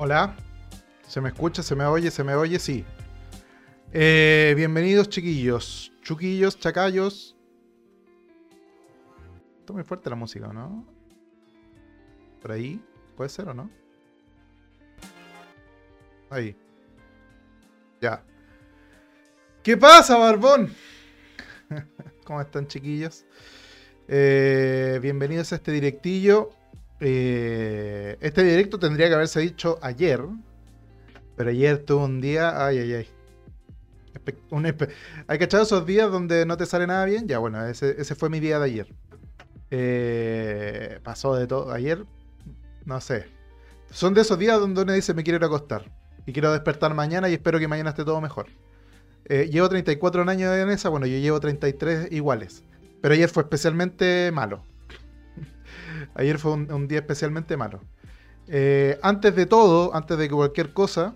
Hola. ¿Se me escucha? ¿Se me oye? ¿Se me oye? Sí. Eh, bienvenidos, chiquillos. Chuquillos, chacallos. Está muy fuerte la música, ¿no? Por ahí. ¿Puede ser o no? Ahí. Ya. ¿Qué pasa, Barbón? ¿Cómo están, chiquillos? Eh, bienvenidos a este directillo. Eh, este directo tendría que haberse dicho ayer. Pero ayer tuvo un día. Ay, ay, ay. Un ¿Hay cachado esos días donde no te sale nada bien? Ya, bueno, ese, ese fue mi día de ayer. Eh, pasó de todo. Ayer, no sé. Son de esos días donde uno dice me quiero ir a acostar. Y quiero despertar mañana y espero que mañana esté todo mejor. Eh, llevo 34 años en esa, bueno, yo llevo 33 iguales. Pero ayer fue especialmente malo. Ayer fue un, día especialmente malo. Eh, antes de todo, antes de cualquier cosa,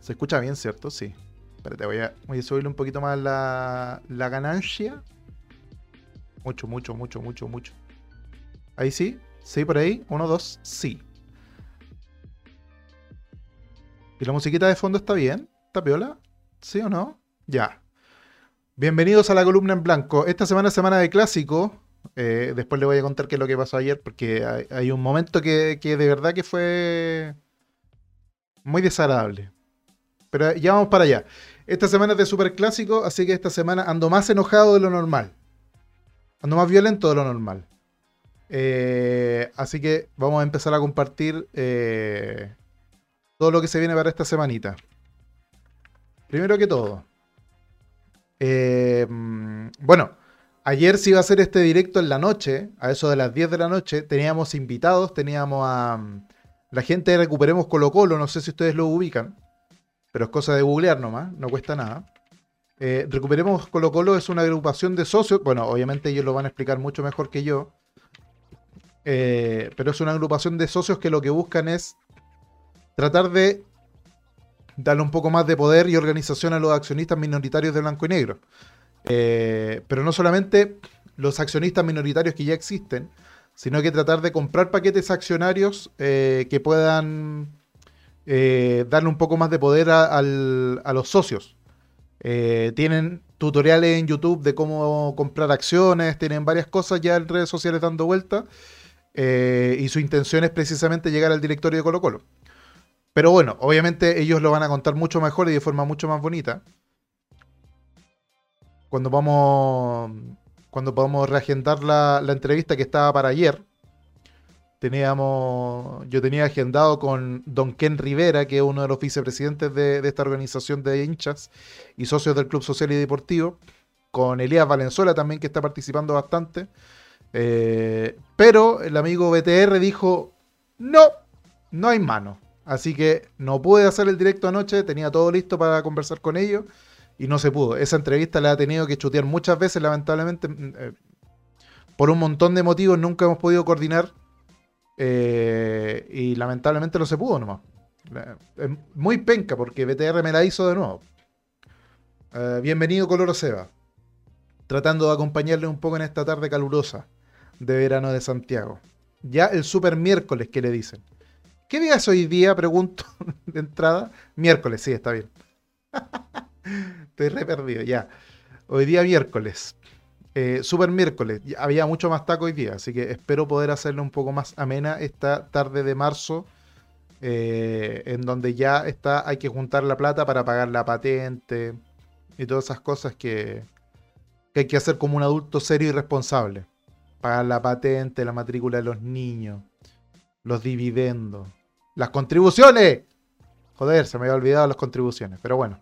se escucha bien, ¿cierto? Sí. Espérate, voy a, voy a subirle un poquito más la, la ganancia. Mucho, mucho, mucho, mucho, mucho. Ahí sí, sí, por ahí. Uno, dos, sí. ¿Y la musiquita de fondo está bien? ¿Está piola? ¿Sí o no? Ya. Bienvenidos a la columna en blanco. Esta semana es semana de clásico. Eh, después le voy a contar qué es lo que pasó ayer, porque hay, un momento que, que de verdad que fue muy desagradable. Pero ya vamos para allá. Esta semana es de super clásico, así que esta semana ando más enojado de lo normal. Ando más violento de lo normal. Eh, así que vamos a empezar a compartir eh, todo lo que se viene para esta semanita. Primero que todo. eh, mm, bueno, ayer se iba a hacer este directo en la noche, a eso de las 10 de la noche. Teníamos invitados, teníamos a mm, la gente de Recuperemos Colo Colo, no sé si ustedes lo ubican, pero es cosa de googlear nomás, no cuesta nada. Eh, Recuperemos Colo Colo es una agrupación de socios, bueno, obviamente ellos lo van a explicar mucho mejor que yo, eh, pero es una agrupación de socios que lo que buscan es tratar de darle un poco más de poder y organización a los accionistas minoritarios de blanco y negro. Eh, pero no solamente los accionistas minoritarios que ya existen, sino que tratar de comprar paquetes accionarios eh, que puedan eh, darle un poco más de poder a, a los socios. Tienen tutoriales en YouTube de cómo comprar acciones, tienen varias cosas ya en redes sociales dando vuelta. y su intención es precisamente llegar al directorio de Colo Colo. Pero bueno, obviamente ellos lo van a contar mucho mejor y de forma mucho más bonita. Cuando vamos. Cuando podamos reagendar la, entrevista que estaba para ayer. Teníamos. Yo tenía agendado con Don Ken Rivera, que es uno de los vicepresidentes de, de esta organización de hinchas y socios del Club Social y Deportivo. Con Elías Valenzuela también, que está participando bastante. Eh, pero el amigo BTR dijo: No, no hay mano. Así que no pude hacer el directo anoche, tenía todo listo para conversar con ellos y no se pudo. Esa entrevista la ha tenido que chutear muchas veces, lamentablemente. mm, eh, por un montón de motivos nunca hemos podido coordinar eh, y lamentablemente no se pudo nomás. Muy penca porque BTR me la hizo de nuevo. Eh, bienvenido Coloro Seba. Tratando de acompañarle un poco en esta tarde calurosa de verano de Santiago. Ya el super miércoles que le dicen. ¿Qué día es hoy día? Pregunto de entrada. Miércoles, sí, está bien. Estoy re perdido, ya. Hoy día miércoles. Eh, super miércoles. Había mucho más taco hoy día, así que espero poder hacerle un poco más amena esta tarde de marzo, eh, en donde ya está, hay que juntar la plata para pagar la patente y todas esas cosas que, que hay que hacer como un adulto serio y responsable. Pagar la patente, la matrícula de los niños, los dividendos, las contribuciones. Joder, se me había olvidado las contribuciones, pero bueno.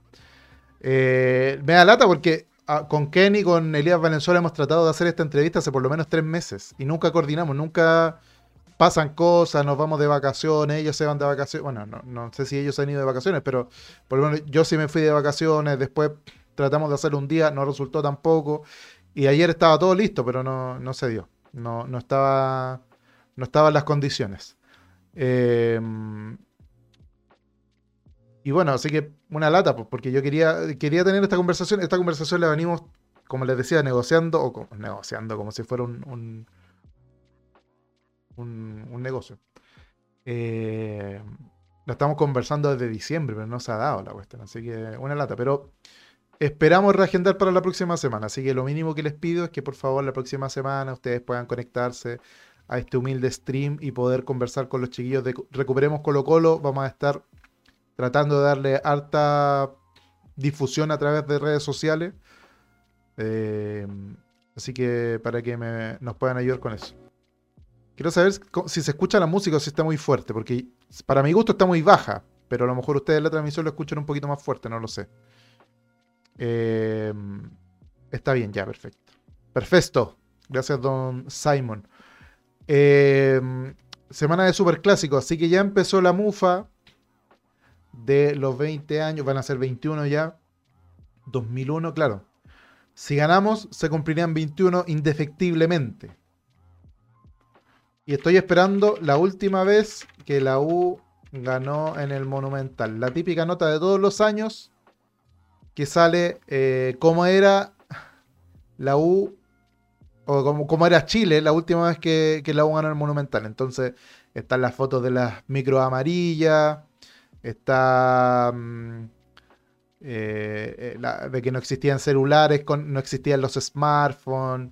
Eh, me da lata porque ah, con Kenny y con Elías Valenzuela hemos tratado de hacer esta entrevista hace por lo menos tres meses y nunca coordinamos, nunca pasan cosas, nos vamos de vacaciones, ellos se van de vacaciones, bueno, no, no sé si ellos han ido de vacaciones, pero por lo menos yo sí me fui de vacaciones, después tratamos de hacerlo un día, no resultó tampoco, y ayer estaba todo listo, pero no, no se dio, no, no estaba, no estaban las condiciones. Eh, y bueno, así que una lata, pues, porque yo quería, quería tener esta conversación. Esta conversación la venimos, como les decía, negociando, o como- negociando como si fuera un, un, negocio. Eh, La estamos conversando desde diciembre, pero no se ha dado la cuestión. Así que una lata. Pero esperamos reagendar para la próxima semana. Así que lo mínimo que les pido es que por favor la próxima semana ustedes puedan conectarse a este humilde stream y poder conversar con los chiquillos de Recuperemos Colo Colo. Vamos a estar tratando de darle harta difusión a través de redes sociales. Eh, así que para que nos puedan ayudar con eso. Quiero saber si se escucha la música o si está muy fuerte, porque para mi gusto está muy baja, pero a lo mejor ustedes en la transmisión lo escuchan un poquito más fuerte, no lo sé. Eh, está bien, ya, perfecto. Perfecto. Gracias, don Simon. Eh, semana de super clásico, así que ya empezó la mufa de los 20 años, van a ser 21 ya. 2001, claro. Si ganamos, se cumplirían 21 indefectiblemente. Y estoy esperando la última vez que la U ganó en el Monumental. La típica nota de todos los años que sale eh, cómo era la U o cómo, era Chile la última vez que, la U ganó en el Monumental. Entonces están las fotos de las micro amarillas, está mm, eh, eh, de que no existían celulares, no existían los smartphones.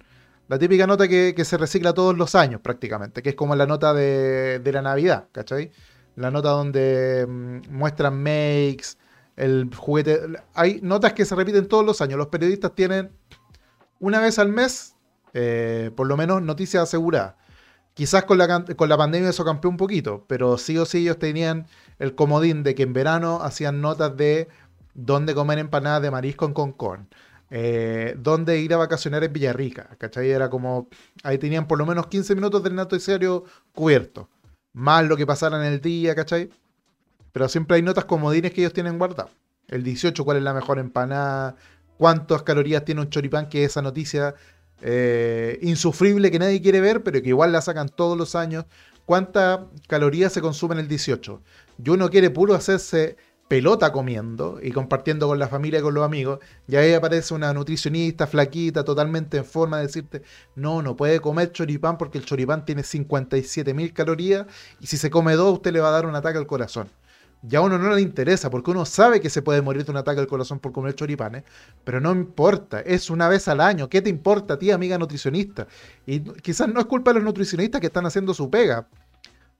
La típica nota que, se recicla todos los años prácticamente, que es como la nota de, la Navidad, ¿cachai? La nota donde mm, muestran makes, el juguete. Hay notas que se repiten todos los años. Los periodistas tienen una vez al mes, eh, por lo menos, noticias aseguradas. Quizás con la, con la pandemia eso cambió un poquito, pero sí o sí ellos tenían el comodín de que en verano hacían notas de dónde comer empanadas de marisco en Concón eh, dónde ir a vacacionar en Villarrica, ¿cachai? Era como, ahí tenían por lo menos 15 minutos del noticiario cubierto, más lo que pasara en el día, ¿cachai? Pero siempre hay notas comodines que ellos tienen guardadas. El 18, cuál es la mejor empanada, cuántas calorías tiene un choripán, que es esa noticia eh, insufrible que nadie quiere ver, pero que igual la sacan todos los años. ¿Cuántas calorías se consumen el 18? Y uno quiere puro hacerse pelota comiendo y compartiendo con la familia y con los amigos, y ahí aparece una nutricionista flaquita, totalmente en forma de decirte, no, no puede comer choripán porque el choripán tiene 57 mil calorías y si se come dos usted le va a dar un ataque al corazón. Ya a uno no le interesa porque uno sabe que se puede morir de un ataque al corazón por comer choripanes, pero no importa, es una vez al año. ¿Qué te importa a ti, amiga nutricionista? Y quizás no es culpa de los nutricionistas que están haciendo su pega,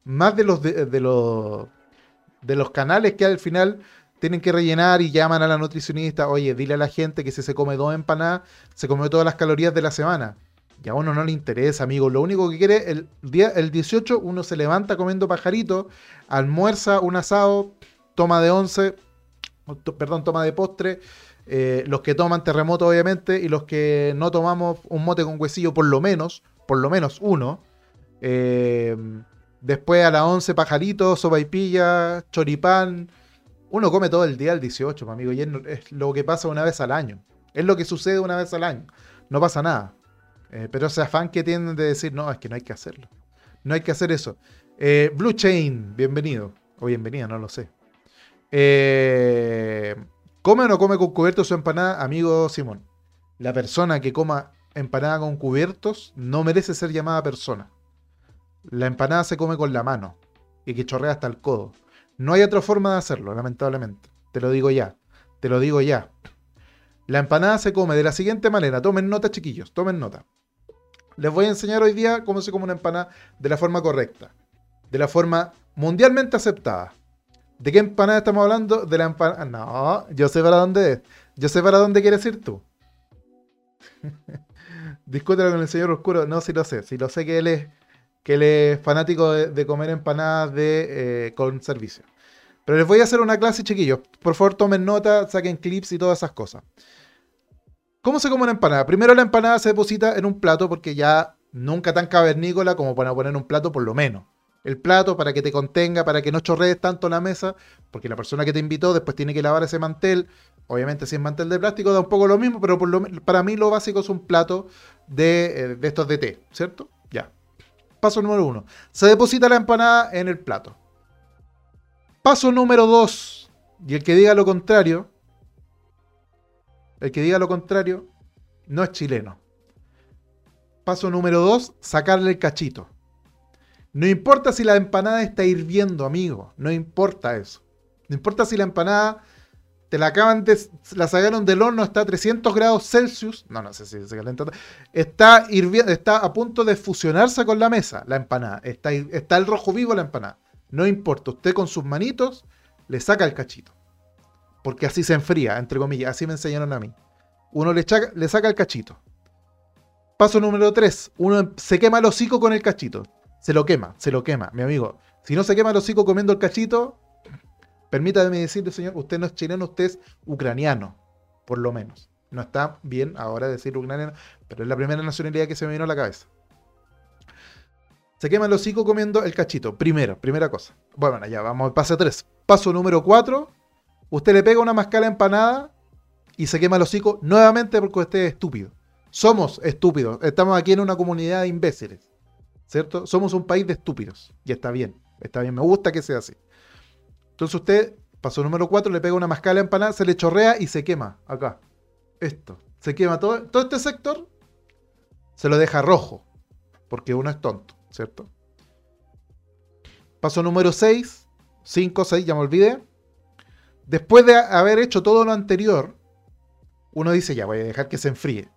más de los de los de los canales que al final tienen que rellenar y llaman a la nutricionista, oye, dile a la gente que si se come dos empanadas, se come todas las calorías de la semana. Y a uno no le interesa, amigo. Lo único que quiere, el día, el 18, uno se levanta comiendo pajarito, almuerza un asado, toma de once, perdón, toma de postre. Eh, los que toman terremoto, obviamente, y los que no tomamos un mote con huesillo, por lo menos, por lo menos uno. Eh, Después a las 11 pajaritos, sopa y pilla, choripán. Uno come todo el día el 18, amigo, y es lo que pasa una vez al año. Es lo que sucede una vez al año. No pasa nada. Eh, pero ese afán que tienen de decir, no, es que no hay que hacerlo. No hay que hacer eso. Eh, Blue Chain, bienvenido. O bienvenida, no lo sé. Eh, ¿Come o no come con cubiertos su empanada? Amigo Simón, la persona que coma empanada con cubiertos no merece ser llamada persona. La empanada se come con la mano y que chorrea hasta el codo. No hay otra forma de hacerlo, lamentablemente. Te lo digo ya. Te lo digo ya. La empanada se come de la siguiente manera. Tomen nota, chiquillos. Tomen nota. Les voy a enseñar hoy día cómo se come una empanada de la forma correcta. De la forma mundialmente aceptada. ¿De qué empanada estamos hablando? De la empanada. No, yo sé para dónde es. Yo sé para dónde quieres ir tú. Discútelo con el señor oscuro. No, si lo sé. Si lo sé que él es que él es fanático de, comer empanadas de, eh, con servicio. Pero les voy a hacer una clase, chiquillos. Por favor, tomen nota, saquen clips y todas esas cosas. ¿Cómo se come una empanada? Primero la empanada se deposita en un plato porque ya nunca tan cavernícola como para poner un plato por lo menos. El plato para que te contenga, para que no chorrees tanto la mesa, porque la persona que te invitó después tiene que lavar ese mantel. Obviamente si es mantel de plástico da un poco lo mismo, pero para mí lo básico es un plato de, eh, de estos de té, ¿cierto? Ya. Paso número uno. Se deposita la empanada en el plato. Paso número dos. Y el que diga lo contrario, el que diga lo contrario, no es chileno. Paso número dos, sacarle el cachito. No importa si la empanada está hirviendo, amigo. No importa eso. No importa si la empanada la acaban de. La sacaron del horno, está a 300 grados Celsius. No, no sé si se calienta. Está hirviendo, está a punto de fusionarse con la mesa, la empanada. Está, está el rojo vivo la empanada. No importa. Usted con sus manitos le saca el cachito. Porque así se enfría, entre comillas. Así me enseñaron a mí. Uno le, le saca el cachito. Paso número 3. Uno se quema el hocico con el cachito. Se lo quema, se lo quema, mi amigo. Si no se quema el hocico comiendo el cachito, permítame decirle, señor, usted no es chileno, usted es ucraniano, por lo menos. No está bien ahora decir ucraniano, pero es la primera nacionalidad que se me vino a la cabeza. Se quema el hocico comiendo el cachito. Primero, primera cosa. Bueno, ya vamos al paso 3. Paso número 4. Usted le pega una mascala empanada y se quema el hocico nuevamente porque usted es estúpido. Somos estúpidos. Estamos aquí en una comunidad de imbéciles. ¿cierto? Somos un país de estúpidos. Y está bien, está bien, me gusta que sea así. Entonces usted, paso número 4, le pega una mascala empanada, se le chorrea y se quema. Acá. Esto. Se quema todo, todo este sector, se lo deja rojo. Porque uno es tonto, ¿cierto? Paso número 6, 5, 6, ya me olvidé. Después de haber hecho todo lo anterior, uno dice, ya voy a dejar que se enfríe.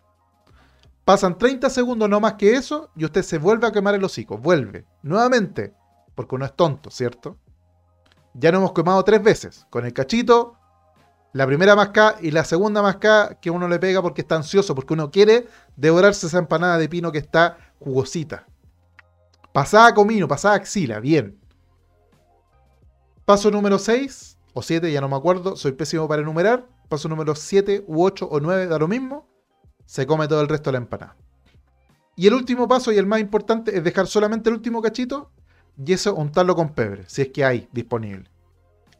Pasan 30 segundos no más que eso y usted se vuelve a quemar el hocico. Vuelve. Nuevamente. Porque uno es tonto, ¿cierto? Ya nos hemos quemado tres veces. Con el cachito, la primera mascada y la segunda mascada que uno le pega porque está ansioso, porque uno quiere devorarse esa empanada de pino que está jugosita. Pasada comino, pasada axila, bien. Paso número 6 o 7, ya no me acuerdo, soy pésimo para enumerar. Paso número 7 u 8 o 9, da lo mismo se come todo el resto de la empanada. Y el último paso y el más importante es dejar solamente el último cachito y eso untarlo con pebre, si es que hay disponible.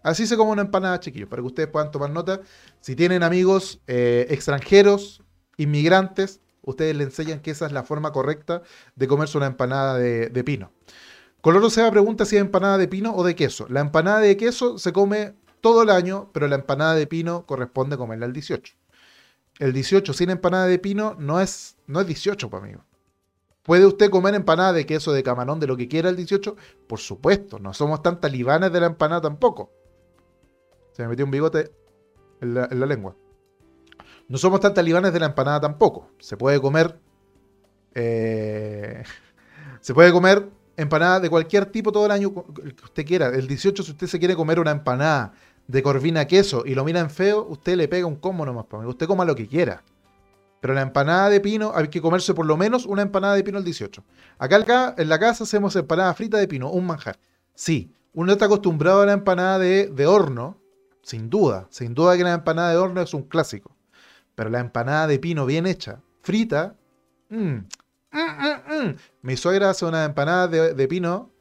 Así se come una empanada, chiquillos, para que ustedes puedan tomar nota. Si tienen amigos eh, extranjeros, inmigrantes, ustedes le enseñan que esa es la forma correcta de comerse una empanada de, de pino. Coloro Seba pregunta si es empanada de pino o de queso. La empanada de queso se come todo el año, pero la empanada de pino corresponde comerla el 18 el 18 sin empanada de pino no es, no es 18, pues amigo. ¿Puede usted comer empanada de queso, de camarón, de lo que quiera el 18? Por supuesto, no somos tan talibanes de la empanada tampoco. Se me metió un bigote en la, lengua. No somos tan talibanes de la empanada tampoco. Se puede comer. Eh, se puede comer empanada de cualquier tipo todo el año que usted quiera. El 18, si usted se quiere comer una empanada de corvina queso y lo miran feo, usted le pega un combo nomás para Usted coma lo que quiera. Pero la empanada de pino, hay que comerse por lo menos una empanada de pino el 18. Acá, en la casa hacemos empanada frita de pino, un manjar. Sí, uno está acostumbrado a la empanada de, horno, sin duda. Sin duda que la empanada de horno es un clásico. Pero la empanada de pino bien hecha, frita, mmm, mmm, mmm, mi suegra hace una empanada de, de pino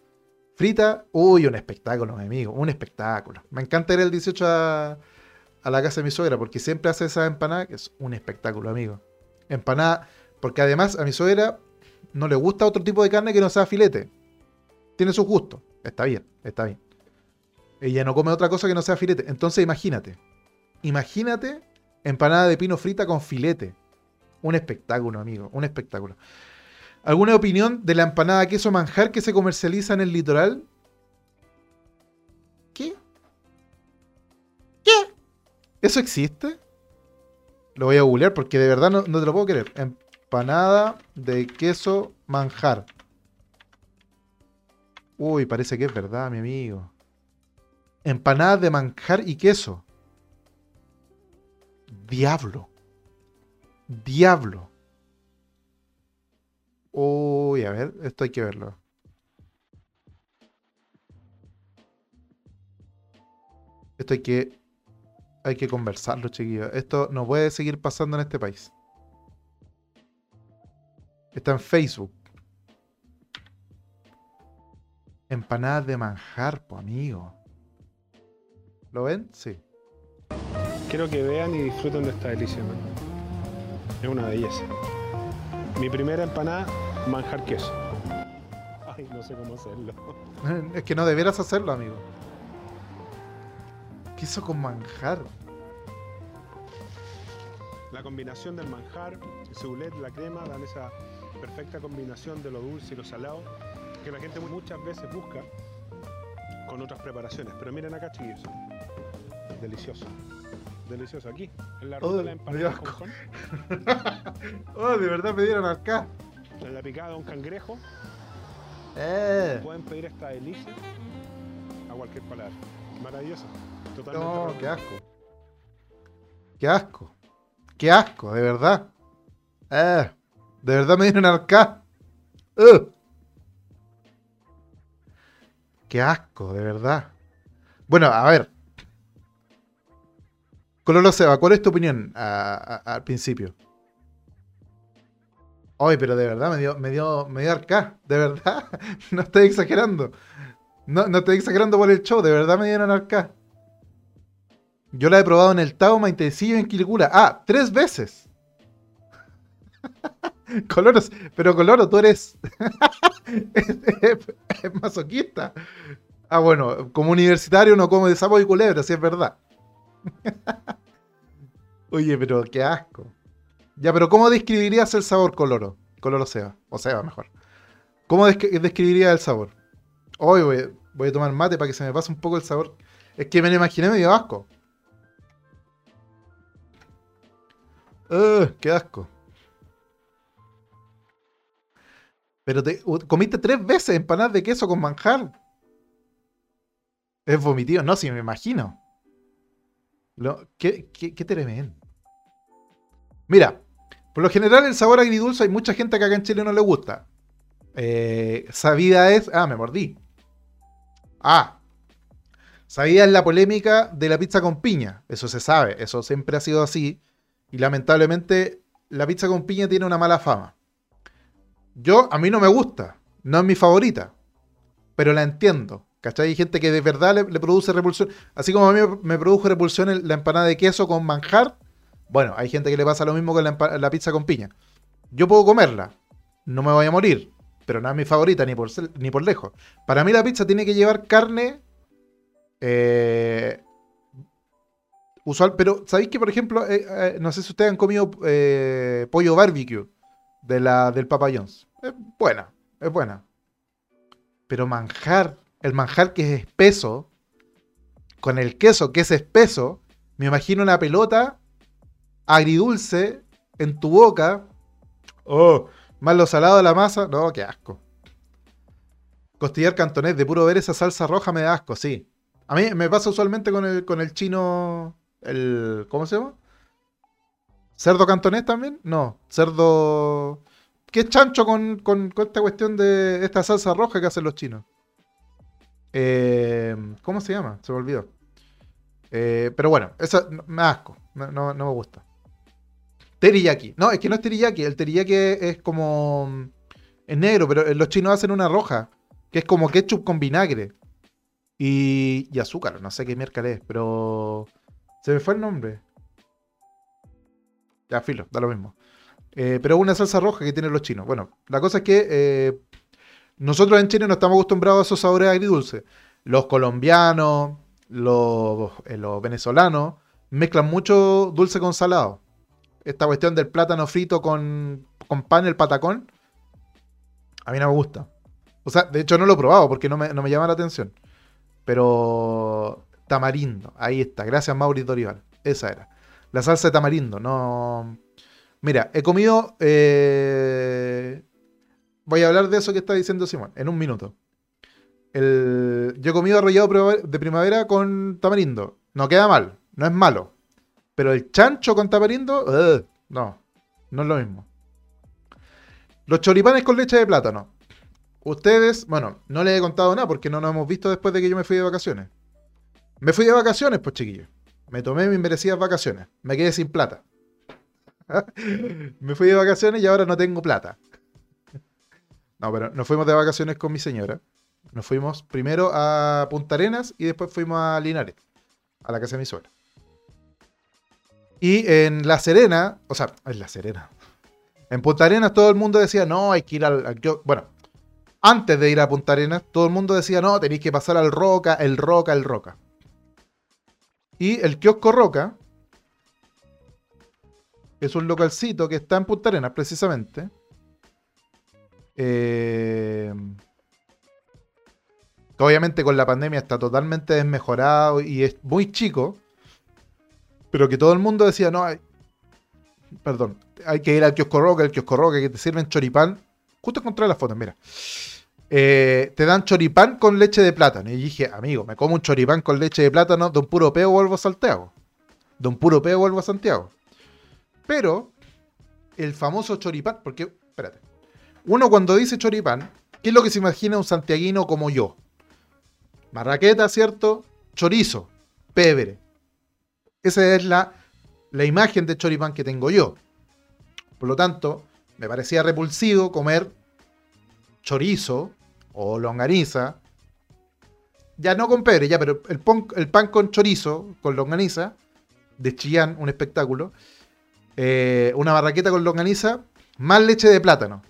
Frita, uy, un espectáculo, mi amigo, un espectáculo. Me encanta ir el 18 a, la casa de mi suegra porque siempre hace esa empanada que es un espectáculo, amigo. Empanada, porque además a mi suegra no le gusta otro tipo de carne que no sea filete. Tiene su gusto, está bien, está bien. Ella no come otra cosa que no sea filete. Entonces imagínate, imagínate empanada de pino frita con filete. Un espectáculo, amigo, un espectáculo. ¿Alguna opinión de la empanada queso manjar que se comercializa en el litoral? ¿Qué? ¿Qué? ¿Eso existe? Lo voy a googlear porque de verdad no, te lo puedo creer. Empanada de queso manjar. Uy, parece que es verdad, mi amigo. Empanada de manjar y queso. Diablo. Diablo. Uy, a ver, esto hay que verlo. Esto hay que hay que conversarlo, chiquillos. Esto no puede seguir pasando en este país. Está en Facebook. Empanadas de manjar, po amigo. ¿Lo ven? Sí. Quiero que vean y disfruten de esta delicia, Es una belleza. Mi primera empanada manjar queso. Ay, no sé cómo hacerlo. Es que no debieras hacerlo, amigo. Queso con manjar. La combinación del manjar, el soulet, la crema, dan esa perfecta combinación de lo dulce y lo salado. que la gente muchas veces busca con otras preparaciones. Pero miren acá, chiquillos. Delicioso. Delicioso. Aquí, en la ruta Oh, de la empanada con, oh, de verdad me dieron acá. en la picada de un cangrejo, Eh. pueden pedir esta delicia a cualquier paladar. Maravilloso. Totalmente. No, qué asco. Qué asco. Qué asco, de verdad. Eh. De verdad me dieron. Uh. Qué asco, de verdad. Bueno, a ver. Cololo Seba, ¿cuál es tu opinión a- a- al principio? Ay, pero de verdad me dio, me dio, me dio arca, de verdad. No estoy exagerando. No, no estoy exagerando por el show, de verdad me dieron arca. Yo la he probado en el Tauma intensivo en Quilicura. Ah, tres veces. Coloros, pero Coloro, tú eres es, masoquista. Ah, bueno, como universitario no como de sapo y culebra, si es verdad. Oye, pero qué asco. Ya, pero ¿cómo describirías el sabor Coloro? Coloro Seba, o Seba mejor. ¿Cómo descri- describirías el sabor? Hoy voy, voy a tomar mate para que se me pase un poco el sabor. Es que me lo imaginé medio asco. Ugh, qué asco. Pero te comiste tres veces empanadas de queso con manjar. Es vomitivo. No, si me imagino. Lo- qué, qué, qué tremendo. Mira, por lo general el sabor agridulce hay mucha gente que acá en Chile no le gusta. Eh, sabida es... Ah, me mordí. Ah. Sabida es la polémica de la pizza con piña. Eso se sabe. Eso siempre ha sido así. Y lamentablemente la pizza con piña tiene una mala fama. Yo, a mí no me gusta. No es mi favorita. Pero la entiendo. ¿Cachai? Hay gente que de verdad le, produce repulsión. Así como a mí me produjo repulsión la empanada de queso con manjar. Bueno, hay gente que le pasa lo mismo con la, la pizza con piña. Yo puedo comerla. No me voy a morir. Pero no es mi favorita ni por, ni por lejos. Para mí la pizza tiene que llevar carne. eh, usual. Pero, ¿sabéis que, por ejemplo, eh, eh, no sé si ustedes han comido eh, pollo barbecue de la, del Papa John's? Es buena, es buena. Pero manjar, el manjar que es espeso, con el queso que es espeso, me imagino una pelota agridulce en tu boca. Oh, más lo salado de la masa. No, qué asco. Costillar cantonés, de puro ver esa salsa roja me da asco, sí. A mí me pasa usualmente con el, con el chino. El, ¿Cómo se llama? ¿Cerdo cantonés también? No, cerdo. ¿Qué chancho con, con- con esta cuestión de esta salsa roja que hacen los chinos? Eh, ¿Cómo se llama? Se me olvidó. Eh, pero bueno, eso me asco. No, no- no me gusta. Teriyaki. No, es que no es teriyaki. El teriyaki es, como. Es negro, pero los chinos hacen una roja. Que es como ketchup con vinagre. Y, y azúcar. No sé qué miércoles es, pero. Se me fue el nombre. Ya, filo, da lo mismo. Eh, pero una salsa roja que tienen los chinos. Bueno, la cosa es que eh, nosotros en Chile no estamos acostumbrados a esos sabores agridulces. Los colombianos, los, eh, los venezolanos mezclan mucho dulce con salado. Esta cuestión del plátano frito con, con pan, el patacón, a mí no me gusta. O sea, de hecho no lo he probado porque no me, no me llama la atención. Pero tamarindo, ahí está. Gracias, Mauricio Dorival. Esa era. La salsa de tamarindo, no. Mira, he comido. eh, Voy a hablar de eso que está diciendo Simón en un minuto. El... Yo he comido arrollado de primavera con tamarindo. No queda mal, no es malo. Pero el chancho con tamarindo, no, no es lo mismo. Los choripanes con leche de plátano. Ustedes, bueno, no les he contado nada porque no nos hemos visto después de que yo me fui de vacaciones. Me fui de vacaciones, pues chiquillos. Me tomé mis merecidas vacaciones. Me quedé sin plata. me fui de vacaciones y ahora no tengo plata. No, pero nos fuimos de vacaciones con mi señora. Nos fuimos primero a Punta Arenas y después fuimos a Linares, a la casa de mi suegra. Y en La Serena, o sea, en La Serena. En Punta Arenas todo el mundo decía, no, hay que ir al... bueno, antes de ir a Punta Arenas, todo el mundo decía, no, tenéis que pasar al Roca, el Roca, el Roca. Y el kiosco Roca es un localcito que está en Punta Arenas, precisamente. Eh, que obviamente con la pandemia está totalmente desmejorado y es muy chico, pero que todo el mundo decía, no, hay, perdón, hay que ir al kiosco roca, el kiosco roca, que te sirven choripán. Justo encontré las fotos, mira. Eh, te dan choripán con leche de plátano. Y dije, amigo, me como un choripán con leche de plátano, de un puro peo vuelvo a Santiago. De un puro peo vuelvo a Santiago. Pero, el famoso choripán, porque, espérate, uno cuando dice choripán, ¿qué es lo que se imagina un santiaguino como yo? Marraqueta, ¿cierto? Chorizo, pebre. Esa es la, la imagen de choripán que tengo yo. Por lo tanto, me parecía repulsivo comer chorizo o longaniza. Ya no con pebre, ya, pero el, pan con chorizo, con longaniza, de Chillán, un espectáculo. Eh, una barraqueta con longaniza, más leche de plátano.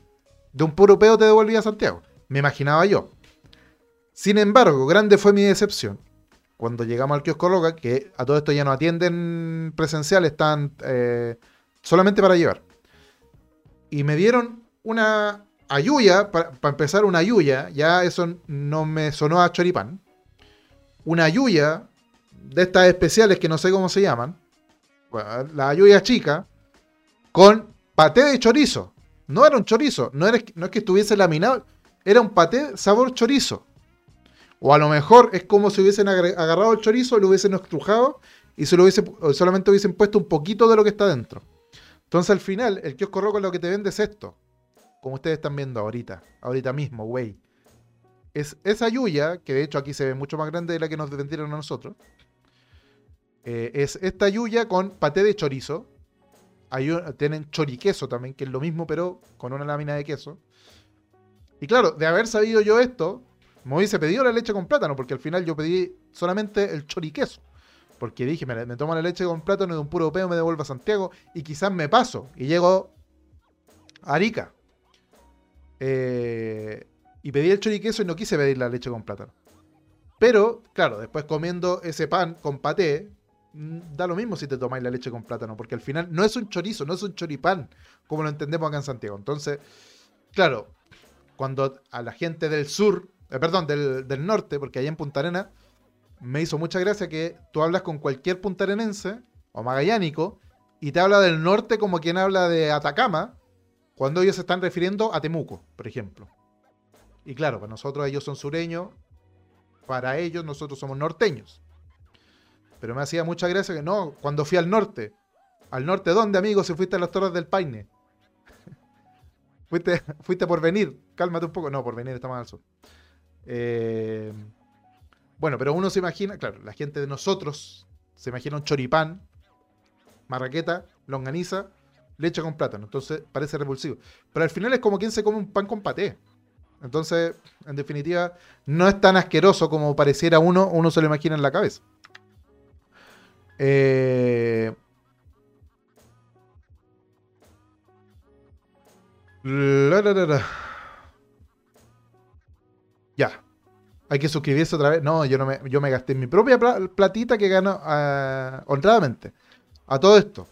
De un puro peo te devolvía a Santiago. Me imaginaba yo. Sin embargo, grande fue mi decepción. Cuando llegamos al kiosco Loca, que a todo esto ya no atienden presencial, están eh, solamente para llevar. Y me dieron una ayuya, para empezar una ayuya, ya eso no me sonó a choripán. Una ayuya de estas especiales que no sé cómo se llaman. la ayuya chica, con paté de chorizo. No era un chorizo, no, era, no es que estuviese laminado, era un paté sabor chorizo. O a lo mejor es como si hubiesen agarrado el chorizo, lo hubiesen estrujado y se lo hubiese, solamente hubiesen puesto un poquito de lo que está dentro. Entonces al final, el kiosco rojo lo que te vende es esto como ustedes están viendo ahorita, ahorita mismo, güey. Es esa yuya, que de hecho aquí se ve mucho más grande de la que nos vendieron a nosotros. Eh, es esta yuya con paté de chorizo. tienen choriqueso también, que es lo mismo, pero con una lámina de queso. Y claro, de haber sabido yo esto, me hubiese pedido la leche con plátano, porque al final yo pedí solamente el choriqueso. Porque dije, me, me tomo la leche con plátano de un puro peo, me devuelvo a Santiago y quizás me paso y llego a Arica. Eh, y pedí el choriqueso y no quise pedir la leche con plátano. Pero, claro, después comiendo ese pan con paté, mm, da lo mismo si te tomáis la leche con plátano, porque al final no es un chorizo, no es un choripán, como lo entendemos acá en Santiago. Entonces, claro, cuando a la gente del sur, eh, perdón, del, del, norte, porque allá en Punta Arena, me hizo mucha gracia que tú hablas con cualquier puntarenense o magallánico y te habla del norte como quien habla de Atacama, cuando ellos se están refiriendo a Temuco, por ejemplo. Y claro, para nosotros ellos son sureños, para ellos nosotros somos norteños. Pero me hacía mucha gracia que no, cuando fui al norte. ¿Al norte dónde, amigo? Si fuiste a las Torres del Paine. fuiste, fuiste por venir. Cálmate un poco. No, por venir está más al sur. Eh, bueno, pero uno se imagina, claro, la gente de nosotros se imagina un choripán, marraqueta, longaniza, leche con plátano. Entonces parece repulsivo. Pero al final es como quien se come un pan con paté. Entonces, en definitiva, no es tan asqueroso como pareciera uno, uno se lo imagina en la cabeza. Eh... Ya. Hay que suscribirse otra vez. No, yo no me, yo me gasté mi propia platita que gano uh, honradamente. A todo esto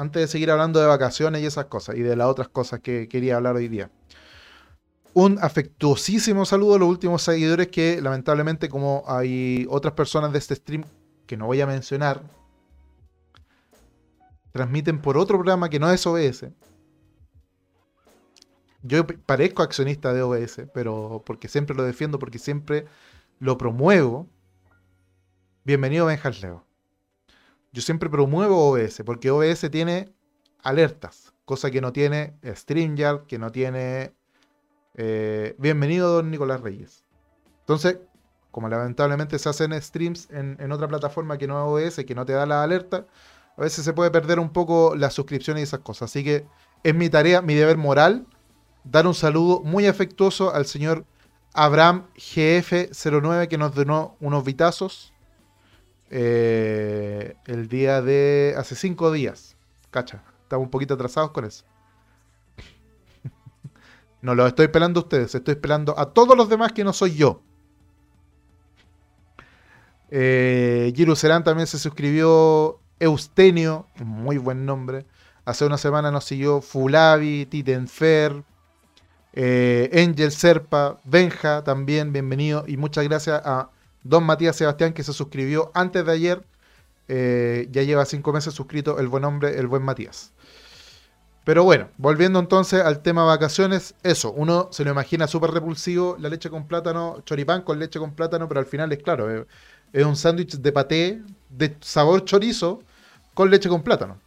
antes de seguir hablando de vacaciones y esas cosas, y de las otras cosas que quería hablar hoy día. Un afectuosísimo saludo a los últimos seguidores que lamentablemente como hay otras personas de este stream que no voy a mencionar, transmiten por otro programa que no es OBS. Yo parezco accionista de OBS, pero porque siempre lo defiendo, porque siempre lo promuevo. Bienvenido Benjas Leo yo siempre promuevo OBS, porque OBS tiene alertas, cosa que no tiene StreamYard, que no tiene... Eh, bienvenido, don Nicolás Reyes. Entonces, como lamentablemente se hacen streams en, otra plataforma que no es OBS, que no te da la alerta, a veces se puede perder un poco la suscripción y esas cosas. Así que es mi tarea, mi deber moral, dar un saludo muy afectuoso al señor Abraham GF09 que nos donó unos vitazos eh, el día de hace cinco días. Cacha, estamos un poquito atrasados con eso. no lo estoy pelando a ustedes, estoy pelando a todos los demás que no soy yo. Eh, Serán también se suscribió. Eustenio, muy buen nombre. Hace una semana nos siguió Fulavi, Titenfer, Eh, Angel Serpa, Benja también, bienvenido. Y muchas gracias a don Matías Sebastián que se suscribió antes de ayer. Eh, ya lleva cinco meses suscrito el buen hombre, el buen Matías. Pero bueno, volviendo entonces al tema vacaciones, eso, uno se lo imagina súper repulsivo, la leche con plátano, choripán con leche con plátano, pero al final es claro, es, es un sándwich de paté de sabor chorizo con leche con plátano.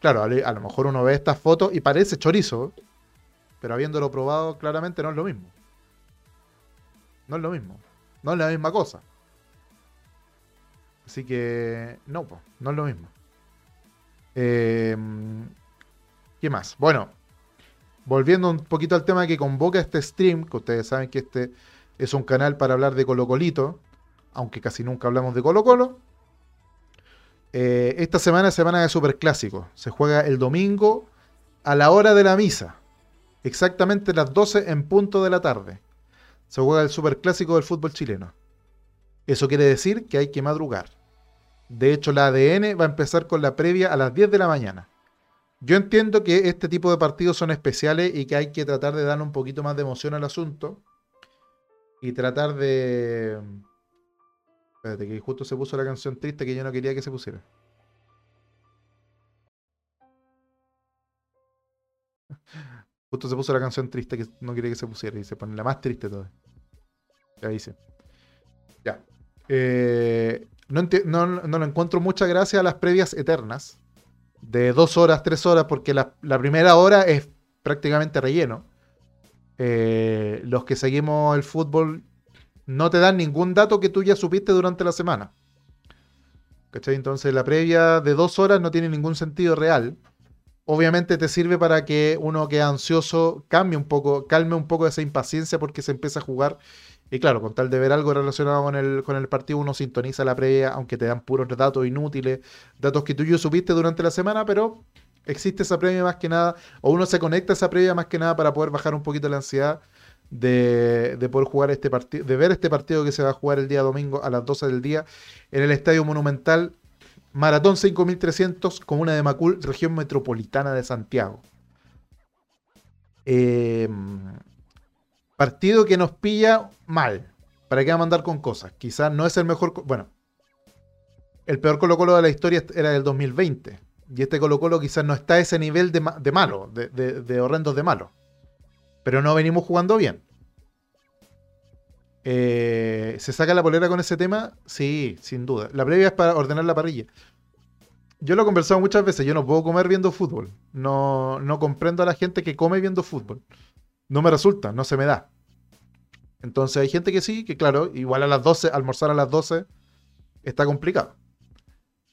Claro, a, lo mejor uno ve estas fotos y parece chorizo, pero habiéndolo probado, claramente no es lo mismo. No es lo mismo. No es la misma cosa. Así que, no, no es lo mismo. Em, ¿Qué más? Bueno, volviendo un poquito al tema que convoca este stream, que ustedes saben que este es un canal para hablar de Colo Colito, aunque casi nunca hablamos de Colo Colo. Eh, esta semana es semana de Superclásico. Se juega el domingo a la hora de la misa. Exactamente las 12 en punto de la tarde. Se juega el Superclásico del fútbol chileno. Eso quiere decir que hay que madrugar. De hecho, la ADN va a empezar con la previa a las 10 de la mañana. Yo entiendo que este tipo de partidos son especiales y que hay que tratar de darle un poquito más de emoción al asunto. Y tratar de Espérate, que justo se puso la canción triste que yo no quería que se pusiera. Justo se puso la canción triste que no quería que se pusiera y se pone la más triste todavía. Ya dice. Ya. Eh, no, no, encuentro mucha gracia a las previas eternas. De dos horas, tres horas, porque la, primera hora es prácticamente relleno. Eh, los que seguimos el fútbol no te dan ningún dato que tú ya supiste durante la semana. ¿Cachai? Entonces la previa de dos horas no tiene ningún sentido real. Obviamente te sirve para que uno que es ansioso cambie un poco, calme un poco esa impaciencia porque se empieza a jugar. Y claro, con tal de ver algo relacionado con el, con el partido, uno sintoniza la previa, aunque te dan puros datos inútiles, datos que tú ya supiste durante la semana, pero existe esa previa más que nada, o uno se conecta a esa previa más que nada para poder bajar un poquito la ansiedad de, poder jugar este partido, de ver este partido que se va a jugar el día domingo a las 12 del día en el Estadio Monumental Maratón 5300, Comuna de Macul, región metropolitana de Santiago. Em, partido que nos pilla mal. ¿Para qué mandar con cosas? Quizás no es el mejor. Bueno, el peor Colo Colo de la historia era del 2020. Y este Colo Colo quizás no está a ese nivel de, malo, de, de horrendos de malo pero no venimos jugando bien. Eh, ¿Se saca la polera con ese tema? Sí, sin duda. La previa es para ordenar la parrilla. Yo lo he conversado muchas veces, yo no puedo comer viendo fútbol. No, no comprendo a la gente que come viendo fútbol. No me resulta, no se me da. Entonces hay gente que sí, que claro, igual a las 12, almorzar a las 12 está complicado.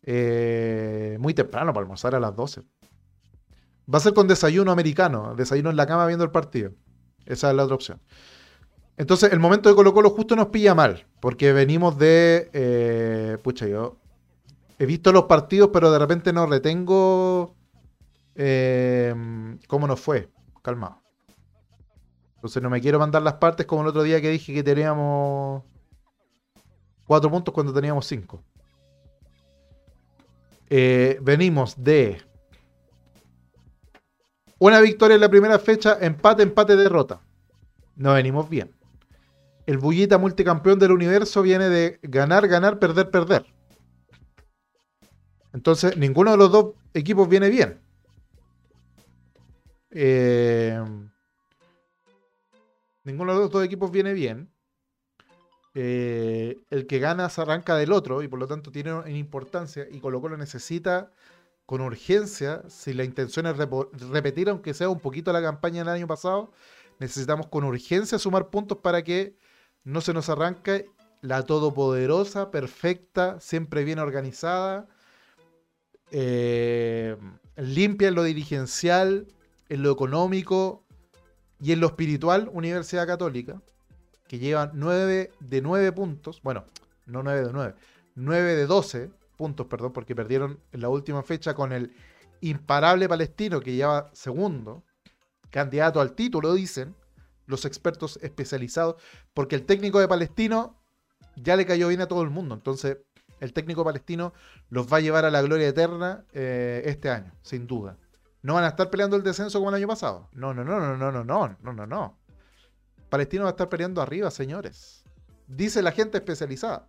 Eh, muy temprano para almorzar a las 12. Va a ser con desayuno americano, desayuno en la cama viendo el partido. Esa es la otra opción. Entonces, el momento de Colo Colo justo nos pilla mal, porque venimos de... Eh, pucha, yo he visto los partidos, pero de repente no retengo eh, cómo nos fue. Calmado. Entonces no me quiero mandar las partes como el otro día que dije que teníamos cuatro puntos cuando teníamos cinco. Eh, venimos de una victoria en la primera fecha, empate, empate, derrota. No venimos bien. El Bullita multicampeón del universo viene de ganar, ganar, perder, perder. Entonces, ninguno de los dos equipos viene bien. Eh, ninguno de los dos equipos viene bien. Eh, el que gana se arranca del otro y por lo tanto tiene importancia y Colo Colo necesita con urgencia, si la intención es repetir, aunque sea un poquito la campaña del año pasado, necesitamos con urgencia sumar puntos para que no se nos arranque la todopoderosa, perfecta, siempre bien organizada, eh, limpia en lo dirigencial, en lo económico y en lo espiritual Universidad Católica, que lleva 9 de 9 puntos, bueno, no 9 de 9, 9 de 12 puntos, perdón, porque perdieron en la última fecha con el imparable palestino que lleva segundo, candidato al título, dicen los expertos especializados, porque el técnico de Palestino ya le cayó bien a todo el mundo, entonces el técnico palestino los va a llevar a la gloria eterna eh, este año, sin duda. No van a estar peleando el descenso como el año pasado. No, no, no, no, no, no, no, no, no, no. Palestino va a estar peleando arriba, señores. Dice la gente especializada.